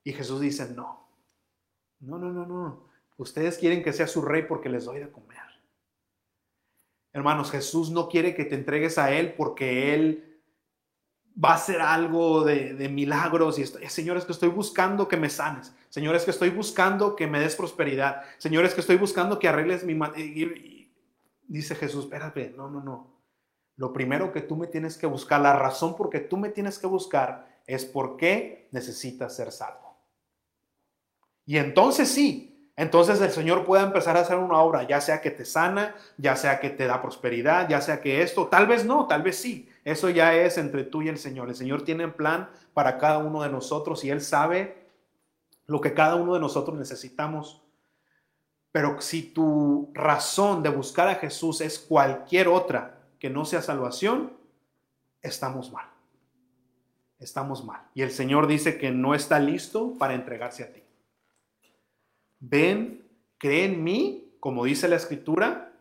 y Jesús dice, no, no, no, no, no. Ustedes quieren que sea su rey porque les doy de comer. Hermanos, Jesús no quiere que te entregues a Él porque Él va a hacer algo de, milagros. Y estoy, señores, que estoy buscando que me sanes. Señores, que estoy buscando que me des prosperidad. Señores, que estoy buscando que arregles mi... dice Jesús, espérate, no, no, no. Lo primero que tú me tienes que buscar, la razón por que tú me tienes que buscar es por qué necesitas ser salvo. Y entonces sí, entonces el Señor puede empezar a hacer una obra, ya sea que te sana, ya sea que te da prosperidad, ya sea que esto, tal vez no, tal vez sí. Eso ya es entre tú y el Señor. El Señor tiene un plan para cada uno de nosotros y Él sabe lo que cada uno de nosotros necesitamos. Pero si tu razón de buscar a Jesús es cualquier otra que no sea salvación, estamos mal. Estamos mal. Y el Señor dice que no está listo para entregarse a ti. Ven, cree en mí, como dice la Escritura,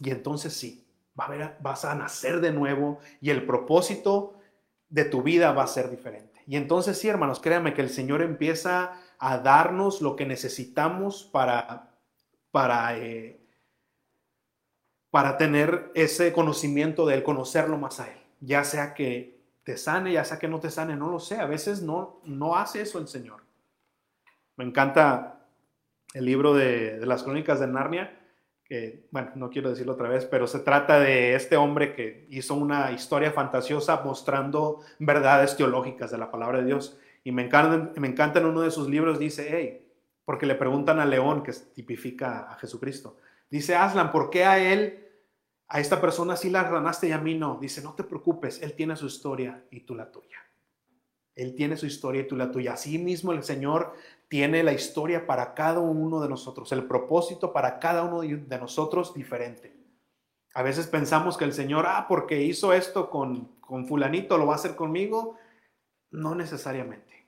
y entonces sí, vas a nacer de nuevo y el propósito de tu vida va a ser diferente. Y entonces sí, hermanos, créanme que el Señor empieza a darnos lo que necesitamos para, para, eh, para tener ese conocimiento de Él, conocerlo más a Él. Ya sea que te sane, ya sea que no te sane, no lo sé. A veces no, no hace eso el Señor. Me encanta el libro de, las crónicas de Narnia, que, bueno, no quiero decirlo otra vez, pero se trata de este hombre que hizo una historia fantasiosa mostrando verdades teológicas de la palabra de Dios. Y me encanta, me encanta en uno de sus libros, dice, hey, porque le preguntan al león, que tipifica a Jesucristo. Dice, Aslan, ¿por qué a él, a esta persona sí la ganaste y a mí no? Dice, no te preocupes, él tiene su historia y tú la tuya. Él tiene su historia y tú la tuya. Así mismo el Señor tiene la historia para cada uno de nosotros, el propósito para cada uno de nosotros diferente. A veces pensamos que el Señor, ah, porque hizo esto con, con fulanito, lo va a hacer conmigo. No necesariamente.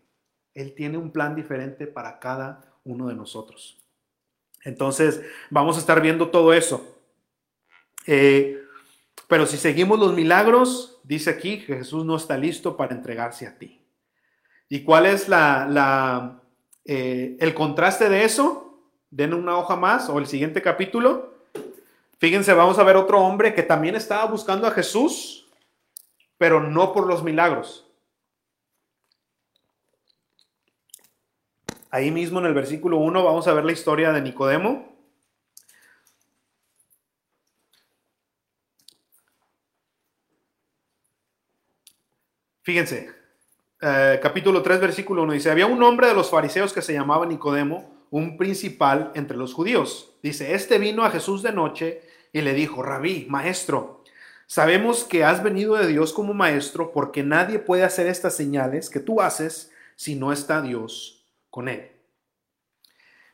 Él tiene un plan diferente para cada uno de nosotros. Entonces, vamos a estar viendo todo eso. Eh, pero si seguimos los milagros, dice aquí que Jesús no está listo para entregarse a ti. ¿Y cuál es la, eh, el contraste de eso, den una hoja más o el siguiente capítulo. Fíjense, vamos a ver otro hombre que también estaba buscando a Jesús, pero no por los milagros. Ahí mismo en el versículo 1 vamos a ver la historia de Nicodemo. Fíjense, eh, capítulo 3, versículo 1, dice, había un hombre de los fariseos que se llamaba Nicodemo, un principal entre los judíos. Dice, este vino a Jesús de noche y le dijo, rabí, maestro, sabemos que has venido de Dios como maestro porque nadie puede hacer estas señales que tú haces si no está Dios con él.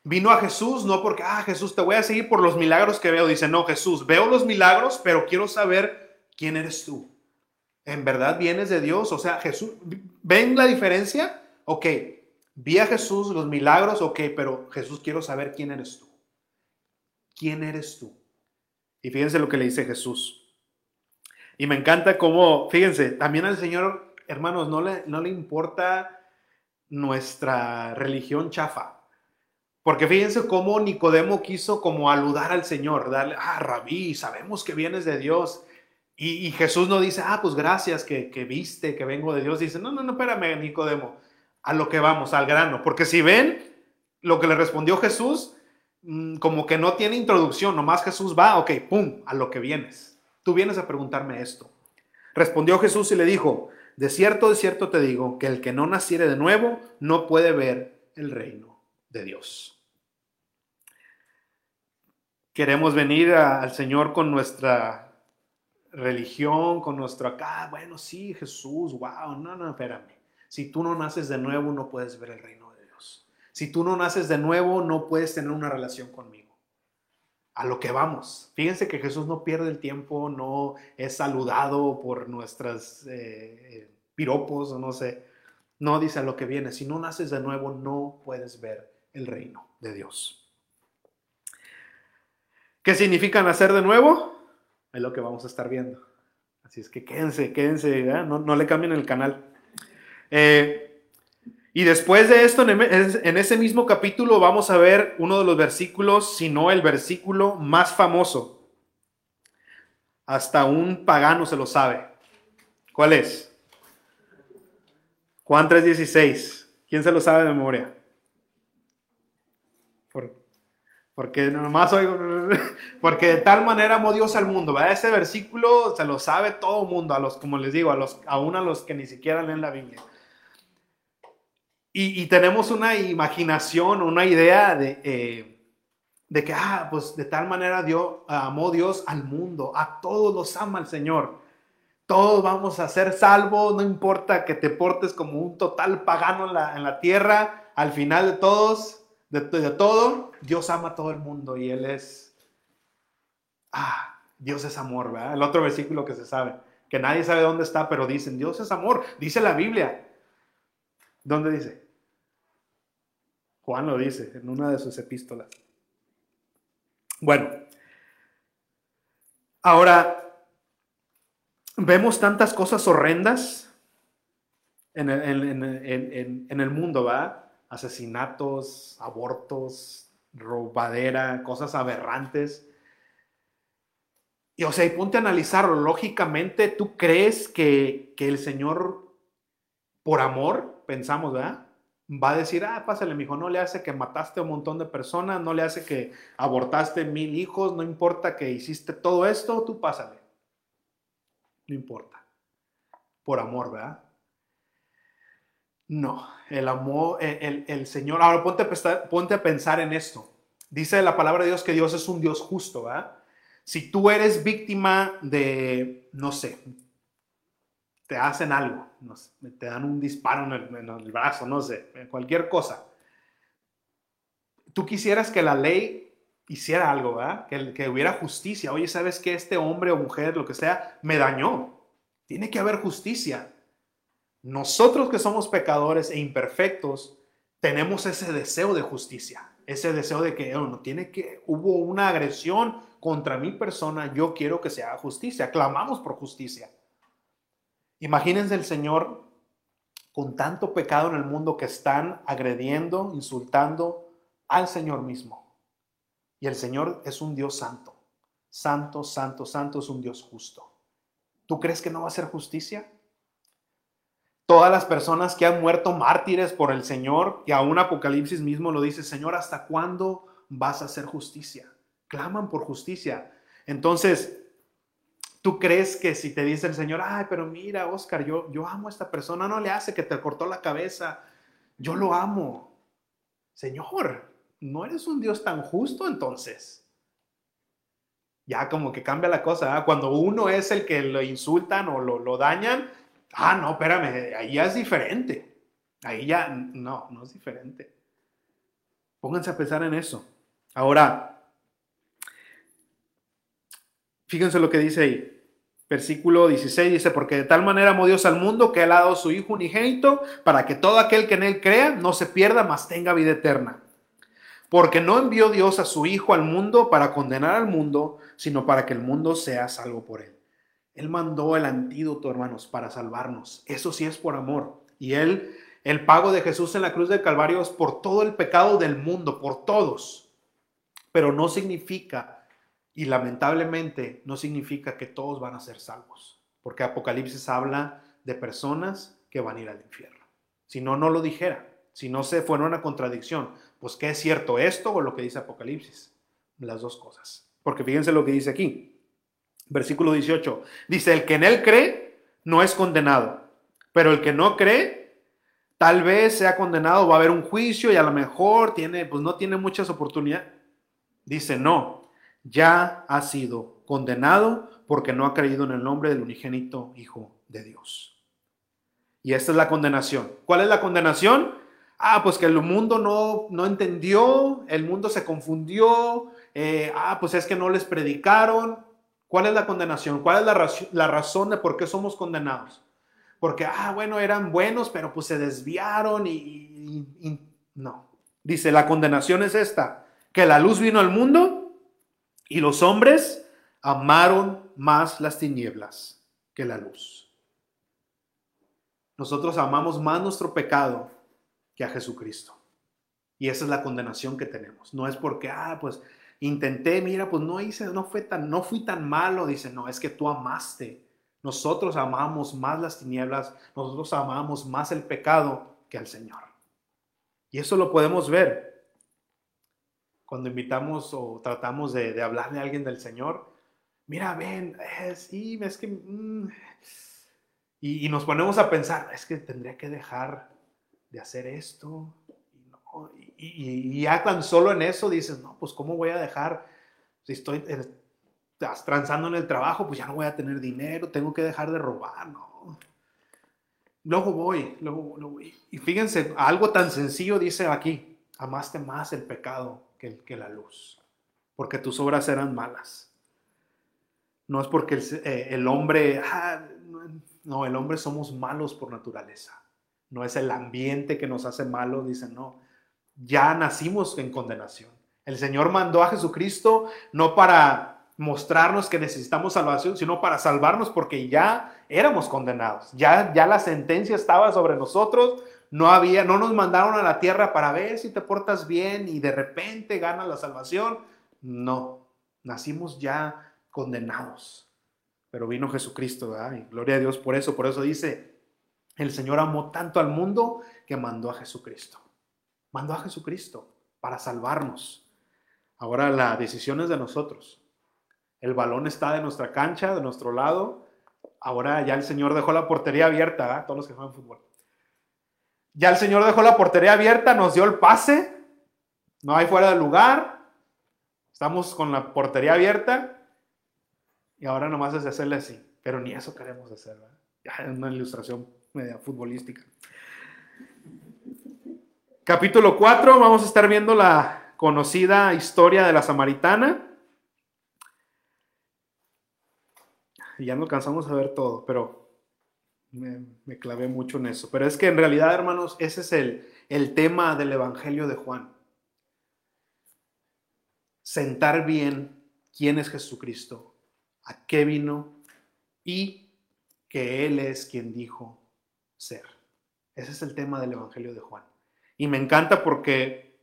Vino a Jesús no porque, ah, Jesús, te voy a seguir por los milagros que veo. Dice, no, Jesús, veo los milagros, pero quiero saber quién eres tú. ¿En verdad vienes de Dios? O sea, Jesús, ¿ven la diferencia? Ok, vi a Jesús, los milagros, ok, pero Jesús, quiero saber quién eres tú. ¿Quién eres tú? Y fíjense lo que le dice Jesús. Y me encanta cómo, fíjense, también al Señor, hermanos, no le, no le importa nuestra religión chafa. Porque fíjense cómo Nicodemo quiso como aludar al Señor, darle, ah, rabí, sabemos que vienes de Dios. Y, Jesús no dice, ah, pues gracias que, viste, que vengo de Dios. Dice, no, no, no, espérame, Nicodemo, a lo que vamos, al grano. Porque si ven lo que le respondió Jesús, mm, como que no tiene introducción, nomás Jesús va, ok, pum, a lo que vienes. Tú vienes a preguntarme esto. Respondió Jesús y le dijo, de cierto, de cierto te digo, que el que no naciere de nuevo no puede ver el reino de Dios. Queremos venir al Señor con nuestra religión, con nuestro acá, bueno, sí, Jesús, wow, no, no, espérame. Si tú no naces de nuevo, no puedes ver el reino de Dios. Si tú no naces de nuevo, no puedes tener una relación conmigo. A lo que vamos. Fíjense que Jesús no pierde el tiempo, no es saludado por nuestras eh, piropos o no sé. No dice a lo que viene. Si no naces de nuevo, no puedes ver el reino de Dios. ¿Qué significa nacer de nuevo? Es lo que vamos a estar viendo. Así es que quédense, quédense, no, le cambien el canal. Eh, y después de esto, en ese mismo capítulo, vamos a ver uno de los versículos, si no el versículo más famoso. Hasta un pagano se lo sabe. ¿Cuál es? Juan 3:16. ¿Quién se lo sabe de memoria? Porque nomás oigo, <laughs> porque de tal manera amó Dios al mundo, ¿verdad? Ese versículo se lo sabe todo mundo, a los, como les digo, a los, aún a los que ni siquiera leen la Biblia. Y, tenemos una imaginación, una idea de, eh, de que, ah, pues de tal manera Dios, amó Dios al mundo, a todos los ama el Señor. todos vamos a ser salvos, no importa que te portes como un total pagano en la, en la tierra, al final de todos, de, todo, Dios ama a todo el mundo y Él es, ah, Dios es amor, ¿verdad? El otro versículo que se sabe, que nadie sabe dónde está, pero dicen, Dios es amor, dice la Biblia. ¿Dónde dice? Juan lo dice en una de sus epístolas. Bueno, ahora vemos tantas cosas horrendas en el, en el mundo, ¿va? Asesinatos, abortos, robadera, cosas aberrantes. Y o sea, y ponte a analizarlo lógicamente, ¿tú crees que, que el Señor, por amor, pensamos, ¿verdad? Va a decir, ah, pásale, mijo, no le hace que mataste a un montón de personas, no le hace que abortaste mil hijos, no importa que hiciste todo esto, tú pásale. No importa. Por amor, ¿verdad? No, el amor, el, el, Señor, ahora ponte a, ponte a pensar en esto. Dice la palabra de Dios que Dios es un Dios justo, ¿verdad? Si tú eres víctima de, no sé, te hacen algo, te dan un disparo en el, brazo, no sé, cualquier cosa. Tú quisieras que la ley hiciera algo, ¿verdad? Que, que hubiera justicia. Oye, ¿sabes que este hombre o mujer, lo que sea, me dañó? Tiene que haber justicia. Nosotros que somos pecadores e imperfectos, tenemos ese deseo de justicia, ese deseo de que, oh, no tiene que, hubo una agresión, contra mi persona, yo quiero que se haga justicia. Clamamos por justicia. Imagínense el Señor con tanto pecado en el mundo que están agrediendo, insultando al Señor mismo. Y el Señor es un Dios santo. Santo, santo, santo es un Dios justo. ¿Tú crees que no va a ser justicia? Todas las personas que han muerto mártires por el Señor, y aún Apocalipsis mismo lo dice, Señor, ¿hasta cuándo vas a hacer justicia? claman por justicia. Entonces, ¿tú crees que si te dice el Señor, ay, pero mira, Oscar, yo, yo amo a esta persona, no le hace que te cortó la cabeza, yo lo amo. Señor, ¿no eres un Dios tan justo entonces? Ya como que cambia la cosa, ¿ah? cuando uno es el que lo insultan o lo, lo dañan, ah, no, espérame, ahí ya es diferente. Ahí ya, no, no es diferente. Pónganse a pensar en eso. Ahora, Fíjense lo que dice ahí. Versículo 16 dice, porque de tal manera amó Dios al mundo que ha dado su Hijo unigénito para que todo aquel que en él crea no se pierda, mas tenga vida eterna. Porque no envió Dios a su Hijo al mundo para condenar al mundo, sino para que el mundo sea salvo por él. Él mandó el antídoto, hermanos, para salvarnos. Eso sí es por amor. Y él, el pago de Jesús en la cruz del Calvario es por todo el pecado del mundo, por todos. Pero no significa y lamentablemente no significa que todos van a ser salvos, porque Apocalipsis habla de personas que van a ir al infierno. Si no, no lo dijera. Si no se fuera una contradicción, pues ¿qué es cierto esto o lo que dice Apocalipsis? Las dos cosas. Porque fíjense lo que dice aquí. Versículo 18. Dice, el que en él cree no es condenado, pero el que no cree tal vez sea condenado, va a haber un juicio y a lo mejor tiene, pues no tiene muchas oportunidades. Dice, no, ya ha sido condenado porque no ha creído en el nombre del unigénito Hijo de Dios. Y esta es la condenación. ¿Cuál es la condenación? Ah, pues que el mundo no, no entendió, el mundo se confundió, eh, ah, pues es que no les predicaron. ¿Cuál es la condenación? ¿Cuál es la, la razón de por qué somos condenados? Porque, ah, bueno, eran buenos, pero pues se desviaron y no. Dice, la condenación es esta, que la luz vino al mundo y los hombres amaron más las tinieblas que la luz. Nosotros amamos más nuestro pecado que a Jesucristo. Y esa es la condenación que tenemos. No es porque, ah, pues intenté, mira, pues no hice, no fue tan, no fui tan malo. Dice, no, es que tú amaste. Nosotros amamos más las tinieblas, nosotros amamos más el pecado que al Señor. Y eso lo podemos ver cuando invitamos o tratamos de, hablarle a alguien del Señor, mira, ven, eh, sí, es que... Mm". Y, nos ponemos a pensar, es que tendría que dejar de hacer esto. Y, ya tan solo en eso dices, no, pues ¿cómo voy a dejar? Si estoy, estás transando en el trabajo, pues ya no voy a tener dinero, tengo que dejar de robar, no. Luego voy, luego, luego voy. Y fíjense, algo tan sencillo dice aquí, amaste más el pecado que, la luz, porque tus obras eran malas. No es porque el, eh, hombre, ah, no, el hombre somos malos por naturaleza. No es el ambiente que nos hace malos, dicen, no. Ya nacimos en condenación. El Señor mandó a Jesucristo no para mostrarnos que necesitamos salvación, sino para salvarnos porque ya éramos condenados. Ya, ya la sentencia estaba sobre nosotros. No había, no nos mandaron a la tierra para ver si te portas bien y de repente ganas la salvación. No, nacimos ya condenados. Pero vino Jesucristo, ¿verdad? Y gloria a Dios por eso. Por eso dice, el Señor amó tanto al mundo que mandó a Jesucristo. Mandó a Jesucristo para salvarnos. Ahora la decisión es de nosotros. El balón está de nuestra cancha, de nuestro lado. Ahora ya el Señor dejó la portería abierta, ¿eh? todos los que juegan fútbol. Ya el Señor dejó la portería abierta, nos dio el pase. No hay fuera de lugar. Estamos con la portería abierta. Y ahora nomás es hacerle así. Pero ni eso queremos hacer. Ya es una ilustración media futbolística. Capítulo 4, vamos a estar viendo la conocida historia de la samaritana. ya no alcanzamos a ver todo, pero me, clavé mucho en eso. Pero es que en realidad, hermanos, ese es el, el tema del Evangelio de Juan. Sentar bien quién es Jesucristo, a qué vino y que Él es quien dijo ser. Ese es el tema del Evangelio de Juan. Y me encanta porque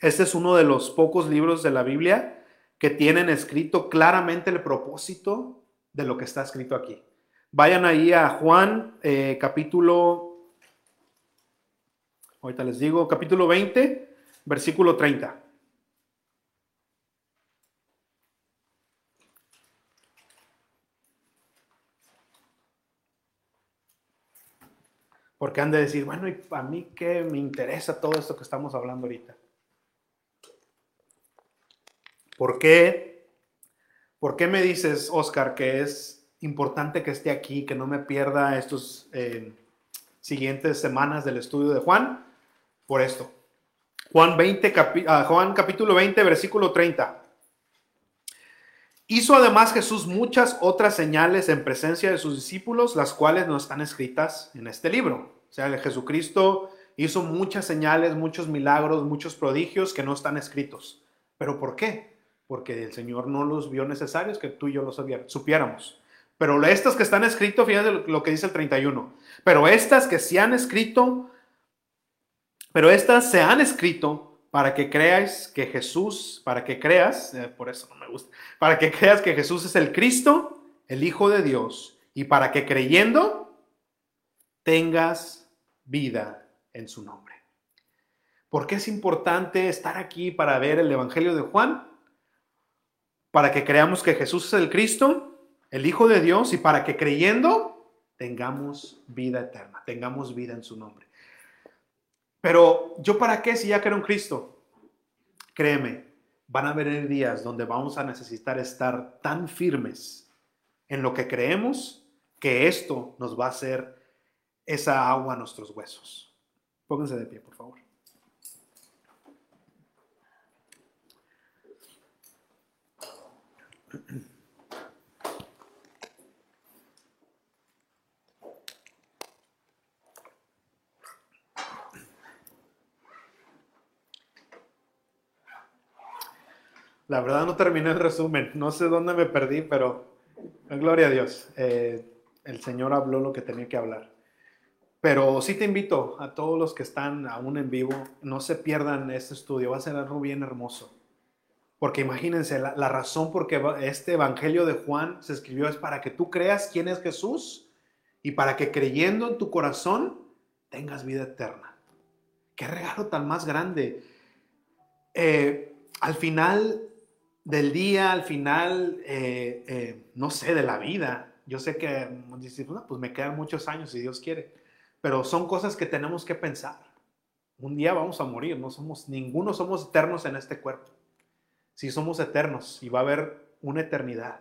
este es uno de los pocos libros de la Biblia que tienen escrito claramente el propósito de lo que está escrito aquí. Vayan ahí a Juan eh, capítulo, ahorita les digo, capítulo 20, versículo 30. Porque han de decir, bueno, ¿y a mí qué me interesa todo esto que estamos hablando ahorita? ¿Por qué ¿Por qué me dices, Oscar, que es importante que esté aquí, que no me pierda estos eh, siguientes semanas del estudio de Juan? Por esto. Juan, 20, ah, Juan capítulo 20, versículo 30. Hizo además Jesús muchas otras señales en presencia de sus discípulos, las cuales no están escritas en este libro. O sea, Jesucristo hizo muchas señales, muchos milagros, muchos prodigios que no están escritos. ¿Pero por qué? porque el Señor no los vio necesarios que tú y yo los supiéramos. Pero estas que están escritos, fíjate lo que dice el 31. Pero estas que se han escrito, pero estas se han escrito para que creáis que Jesús, para que creas, eh, por eso no me gusta, para que creas que Jesús es el Cristo, el Hijo de Dios, y para que creyendo tengas vida en su nombre. ¿Por qué es importante estar aquí para ver el Evangelio de Juan? para que creamos que Jesús es el Cristo, el Hijo de Dios, y para que creyendo tengamos vida eterna, tengamos vida en su nombre. Pero yo para qué si ya creo en Cristo? Créeme, van a venir días donde vamos a necesitar estar tan firmes en lo que creemos que esto nos va a hacer esa agua a nuestros huesos. Pónganse de pie, por favor. La verdad no terminé el resumen, no sé dónde me perdí, pero gloria a Dios, eh, el Señor habló lo que tenía que hablar. Pero sí te invito a todos los que están aún en vivo, no se pierdan este estudio, va a ser algo bien hermoso. Porque imagínense, la, razón por qué este Evangelio de Juan se escribió es para que tú creas quién es Jesús y para que creyendo en tu corazón tengas vida eterna. Qué regalo tan más grande. Eh, al final del día, al final, eh, eh, no sé, de la vida, yo sé que pues me quedan muchos años si Dios quiere, pero son cosas que tenemos que pensar. Un día vamos a morir, no somos, ninguno somos eternos en este cuerpo si somos eternos y va a haber una eternidad.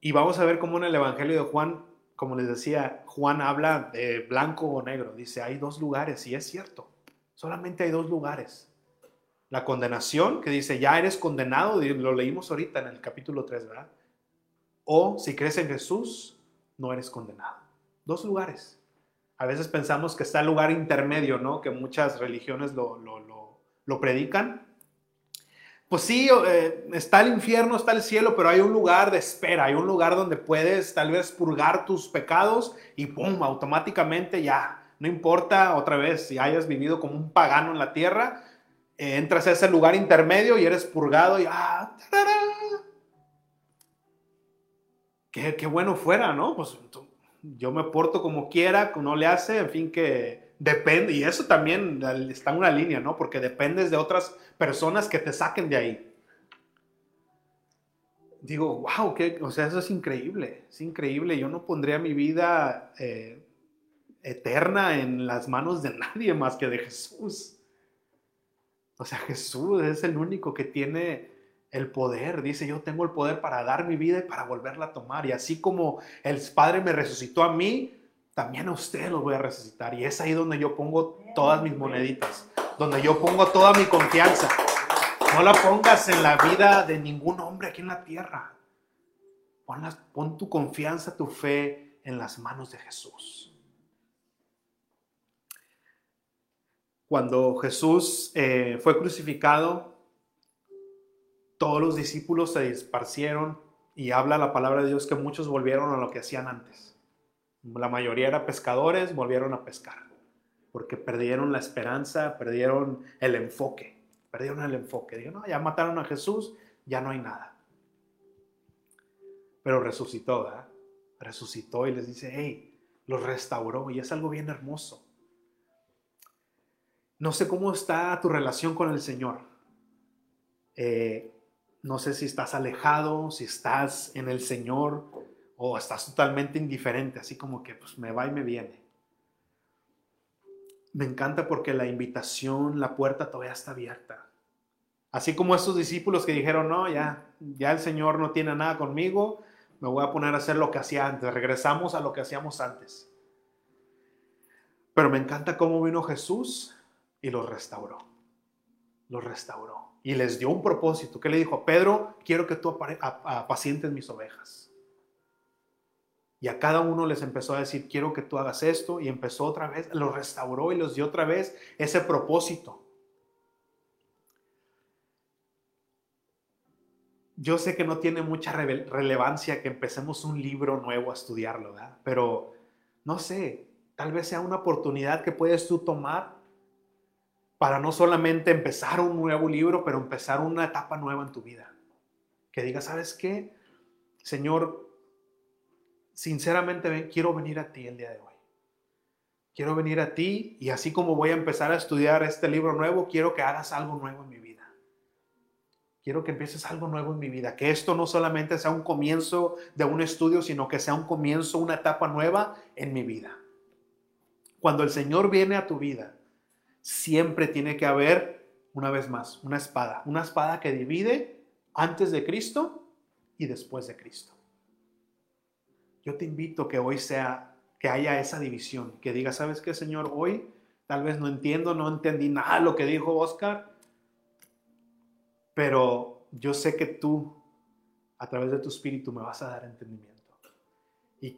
Y vamos a ver cómo en el Evangelio de Juan, como les decía, Juan habla de blanco o negro. Dice, hay dos lugares, y es cierto, solamente hay dos lugares. La condenación, que dice, ya eres condenado, lo leímos ahorita en el capítulo 3, ¿verdad? O si crees en Jesús, no eres condenado. Dos lugares. A veces pensamos que está el lugar intermedio, ¿no? Que muchas religiones lo, lo predican. Pues sí, eh, está el infierno, está el cielo, pero hay un lugar de espera, hay un lugar donde puedes tal vez purgar tus pecados y ¡pum! automáticamente ya, no importa otra vez si hayas vivido como un pagano en la tierra, eh, entras a ese lugar intermedio y eres purgado y ¡ah! Qué, qué, bueno fuera, ¿no? Pues yo me porto como quiera, no le hace, en fin, que depende, y eso también está en una línea, ¿no? Porque dependes de otras personas que te saquen de ahí. Digo, wow, que, o sea, eso es increíble, es increíble. Yo no pondría mi vida eh, eterna en las manos de nadie más que de Jesús. O sea, Jesús es el único que tiene el poder. Dice, yo tengo el poder para dar mi vida y para volverla a tomar. Y así como el Padre me resucitó a mí, también a usted lo voy a resucitar. Y es ahí donde yo pongo todas mis moneditas, donde yo pongo toda mi confianza. No la pongas en la vida de ningún hombre aquí en la tierra. Pon, pon tu confianza, tu fe en las manos de Jesús. Cuando Jesús eh, fue crucificado, todos los discípulos se disparcieron y habla la palabra de Dios que muchos volvieron a lo que hacían antes. La mayoría eran pescadores, volvieron a pescar, porque perdieron la esperanza, perdieron el enfoque, perdieron el enfoque. Dijeron, no, ya mataron a Jesús, ya no hay nada. Pero resucitó, ¿verdad? Resucitó y les dice, hey, los restauró y es algo bien hermoso. No sé cómo está tu relación con el Señor. Eh, no sé si estás alejado, si estás en el Señor, o estás totalmente indiferente, así como que pues me va y me viene. Me encanta porque la invitación, la puerta todavía está abierta. Así como estos discípulos que dijeron, no, ya, ya el Señor no tiene nada conmigo, me voy a poner a hacer lo que hacía antes, regresamos a lo que hacíamos antes. Pero me encanta cómo vino Jesús y los restauró. Los restauró. Y les dio un propósito. ¿Qué le dijo? Pedro, quiero que tú apacientes mis ovejas. Y a cada uno les empezó a decir, quiero que tú hagas esto. Y empezó otra vez, los restauró y los dio otra vez ese propósito. Yo sé que no tiene mucha relevancia que empecemos un libro nuevo a estudiarlo, ¿verdad? Pero no sé, tal vez sea una oportunidad que puedes tú tomar para no solamente empezar un nuevo libro, pero empezar una etapa nueva en tu vida. Que digas, ¿sabes qué? Señor, sinceramente quiero venir a ti el día de hoy. Quiero venir a ti y así como voy a empezar a estudiar este libro nuevo, quiero que hagas algo nuevo en mi vida. Quiero que empieces algo nuevo en mi vida. Que esto no solamente sea un comienzo de un estudio, sino que sea un comienzo, una etapa nueva en mi vida. Cuando el Señor viene a tu vida, siempre tiene que haber, una vez más, una espada. Una espada que divide antes de Cristo y después de Cristo yo te invito que hoy sea, que haya esa división, que diga, ¿sabes qué, Señor? Hoy tal vez no entiendo, no entendí nada lo que dijo Oscar, pero yo sé que tú, a través de tu espíritu, me vas a dar entendimiento. Y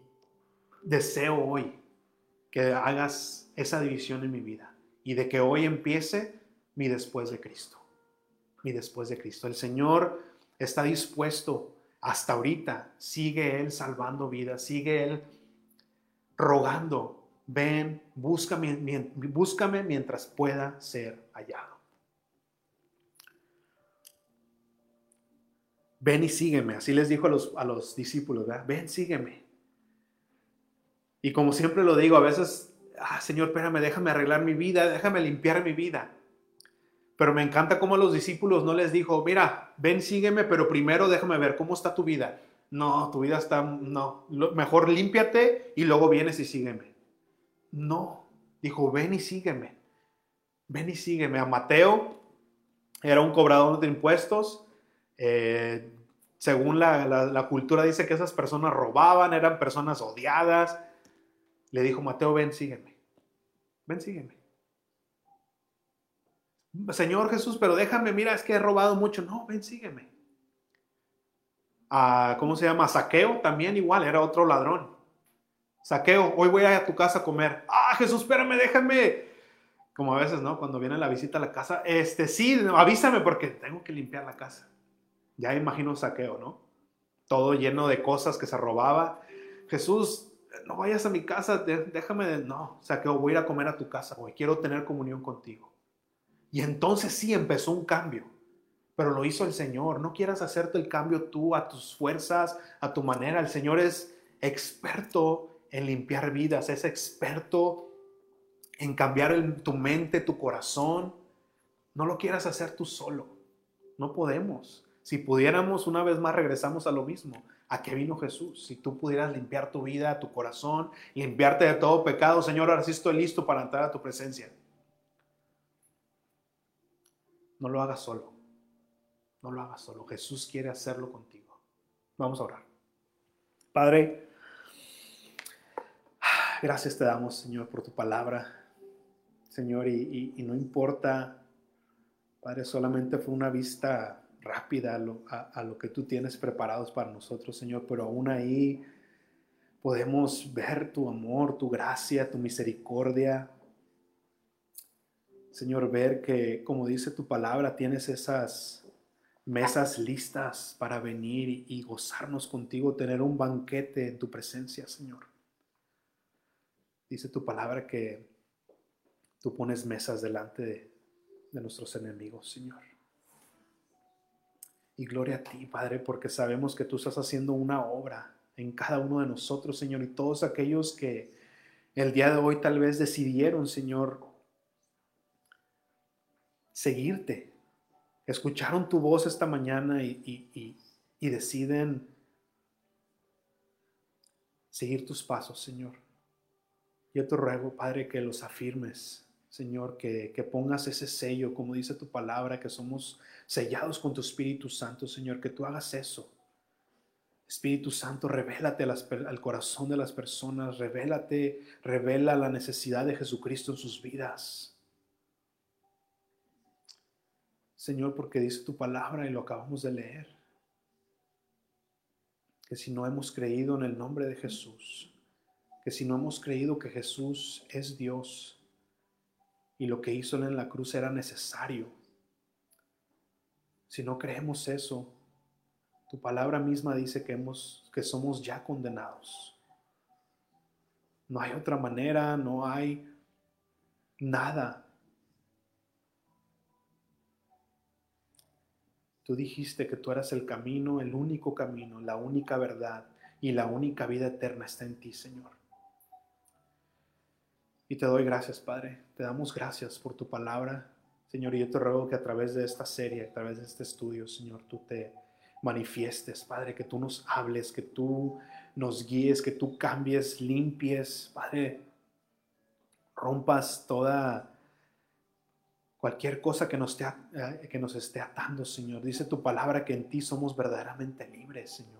deseo hoy que hagas esa división en mi vida y de que hoy empiece mi después de Cristo. Mi después de Cristo. El Señor está dispuesto hasta ahorita sigue Él salvando vidas, sigue Él rogando, ven, búscame, búscame mientras pueda ser hallado. Ven y sígueme, así les dijo a los, a los discípulos, ven, sígueme. Y como siempre lo digo, a veces, ah, Señor, espérame, déjame arreglar mi vida, déjame limpiar mi vida. Pero me encanta cómo los discípulos no les dijo, mira, ven, sígueme, pero primero déjame ver cómo está tu vida. No, tu vida está, no, mejor límpiate y luego vienes y sígueme. No, dijo, ven y sígueme. Ven y sígueme. A Mateo era un cobrador de impuestos. Eh, según la cultura dice que esas personas robaban, eran personas odiadas. Le dijo, Mateo, ven, sígueme. Ven, sígueme. Señor Jesús, pero déjame, mira, es que he robado mucho. No, ven, sígueme. A, ¿Cómo se llama? Saqueo también igual, era otro ladrón. Saqueo, hoy voy a tu casa a comer. Ah, Jesús, espérame, déjame. Como a veces, ¿no? Cuando viene la visita a la casa, este, sí, avísame porque tengo que limpiar la casa. Ya imagino saqueo, ¿no? Todo lleno de cosas que se robaba. Jesús, no vayas a mi casa, déjame, de... no, saqueo, voy a ir a comer a tu casa, hoy quiero tener comunión contigo. Y entonces sí empezó un cambio, pero lo hizo el Señor. No quieras hacerte el cambio tú a tus fuerzas, a tu manera. El Señor es experto en limpiar vidas, es experto en cambiar tu mente, tu corazón. No lo quieras hacer tú solo. No podemos. Si pudiéramos, una vez más regresamos a lo mismo. ¿A qué vino Jesús? Si tú pudieras limpiar tu vida, tu corazón, limpiarte de todo pecado, Señor, ahora sí estoy listo para entrar a tu presencia. No lo hagas solo. No lo hagas solo. Jesús quiere hacerlo contigo. Vamos a orar. Padre, gracias te damos, Señor, por tu palabra. Señor, y, no importa, Padre, solamente fue una vista rápida a lo, a lo que tú tienes preparados para nosotros, Señor, pero aún ahí podemos ver tu amor, tu gracia, tu misericordia, Señor, ver que, como dice tu palabra, tienes esas mesas listas para venir y, gozarnos contigo, tener un banquete en tu presencia, Señor. Dice tu palabra que tú pones mesas delante de, de nuestros enemigos, Señor. Y gloria a ti, Padre, porque sabemos que tú estás haciendo una obra en cada uno de nosotros, Señor, y todos aquellos que el día de hoy tal vez decidieron, Señor, seguirte. Escucharon tu voz esta mañana y, deciden seguir tus pasos, Señor. Yo te ruego, Padre, que los afirmes, Señor, que, que, pongas ese sello, como dice tu palabra, que somos sellados con tu Espíritu Santo, Señor, que tú hagas eso. Espíritu Santo, revélate al corazón de las personas, revélate, revela la necesidad de Jesucristo en sus vidas. Señor, porque dice tu palabra y lo acabamos de leer, que si no hemos creído en el nombre de Jesús, que si no hemos creído que Jesús es Dios y lo que hizo en la cruz era necesario, si no creemos eso, tu palabra misma dice que, hemos, que somos ya condenados. No hay otra manera, no hay nada Tú dijiste que tú eras el camino, el único camino, la única verdad y la única vida eterna está en ti, Señor. Y te doy gracias, Padre. Te damos gracias por tu palabra, Señor. Y yo te ruego que a través de esta serie, a través de este estudio, Señor, tú te manifiestes, Padre, que tú nos hables, que tú nos guíes, que tú cambies, limpies, Padre, rompas toda cualquier cosa que nos, esté, eh, que nos esté atando, Señor. Dice tu palabra que en ti somos verdaderamente libres, Señor.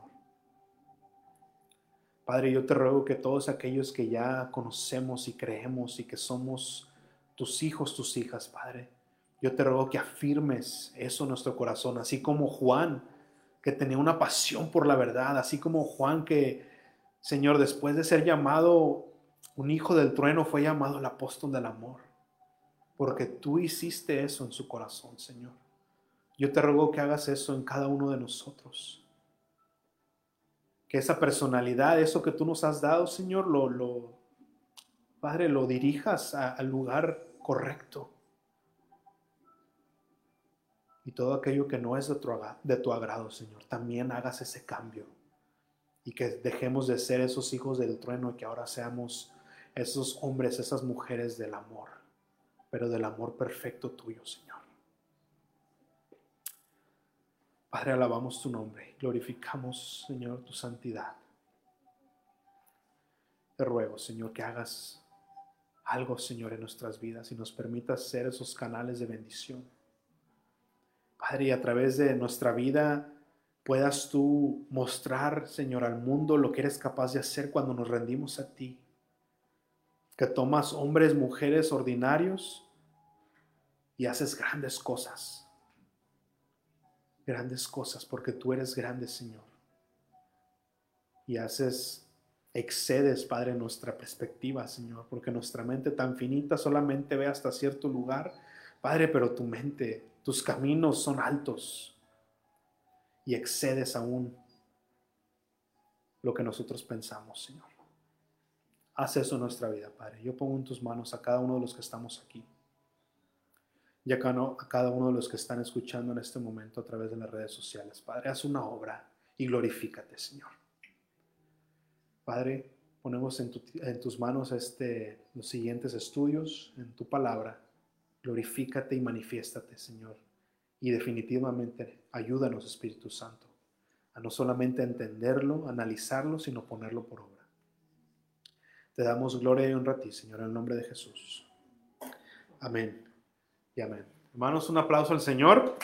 Padre, yo te ruego que todos aquellos que ya conocemos y creemos y que somos tus hijos, tus hijas, Padre, yo te ruego que afirmes eso en nuestro corazón, así como Juan, que tenía una pasión por la verdad, así como Juan que, Señor, después de ser llamado un hijo del trueno, fue llamado el apóstol del amor porque tú hiciste eso en su corazón, Señor. Yo te ruego que hagas eso en cada uno de nosotros. Que esa personalidad, eso que tú nos has dado, Señor, lo, Padre, lo dirijas al lugar correcto. Y todo aquello que no es de tu agrado, Señor, también hagas ese cambio. Y que dejemos de ser esos hijos del trueno y que ahora seamos esos hombres, esas mujeres del amor pero del amor perfecto tuyo, Señor. Padre, alabamos tu nombre, glorificamos, Señor, tu santidad. Te ruego, Señor, que hagas algo, Señor, en nuestras vidas y nos permitas ser esos canales de bendición. Padre, y a través de nuestra vida, puedas tú mostrar, Señor, al mundo lo que eres capaz de hacer cuando nos rendimos a ti. Que tomas hombres, mujeres ordinarios y haces grandes cosas. Grandes cosas, porque tú eres grande, Señor. Y haces, excedes, Padre, nuestra perspectiva, Señor, porque nuestra mente tan finita solamente ve hasta cierto lugar. Padre, pero tu mente, tus caminos son altos y excedes aún lo que nosotros pensamos, Señor. Haz eso en nuestra vida, Padre. Yo pongo en tus manos a cada uno de los que estamos aquí y a cada uno de los que están escuchando en este momento a través de las redes sociales. Padre, haz una obra y glorifícate, Señor. Padre, ponemos en, tus manos este, los siguientes estudios, en tu palabra. Glorifícate y manifiéstate, Señor y definitivamente ayúdanos, Espíritu Santo, a no solamente entenderlo, analizarlo, sino ponerlo por obra. Te damos gloria y honra a ti, Señor, en el nombre de Jesús. Amén y amén. Hermanos, un aplauso al Señor.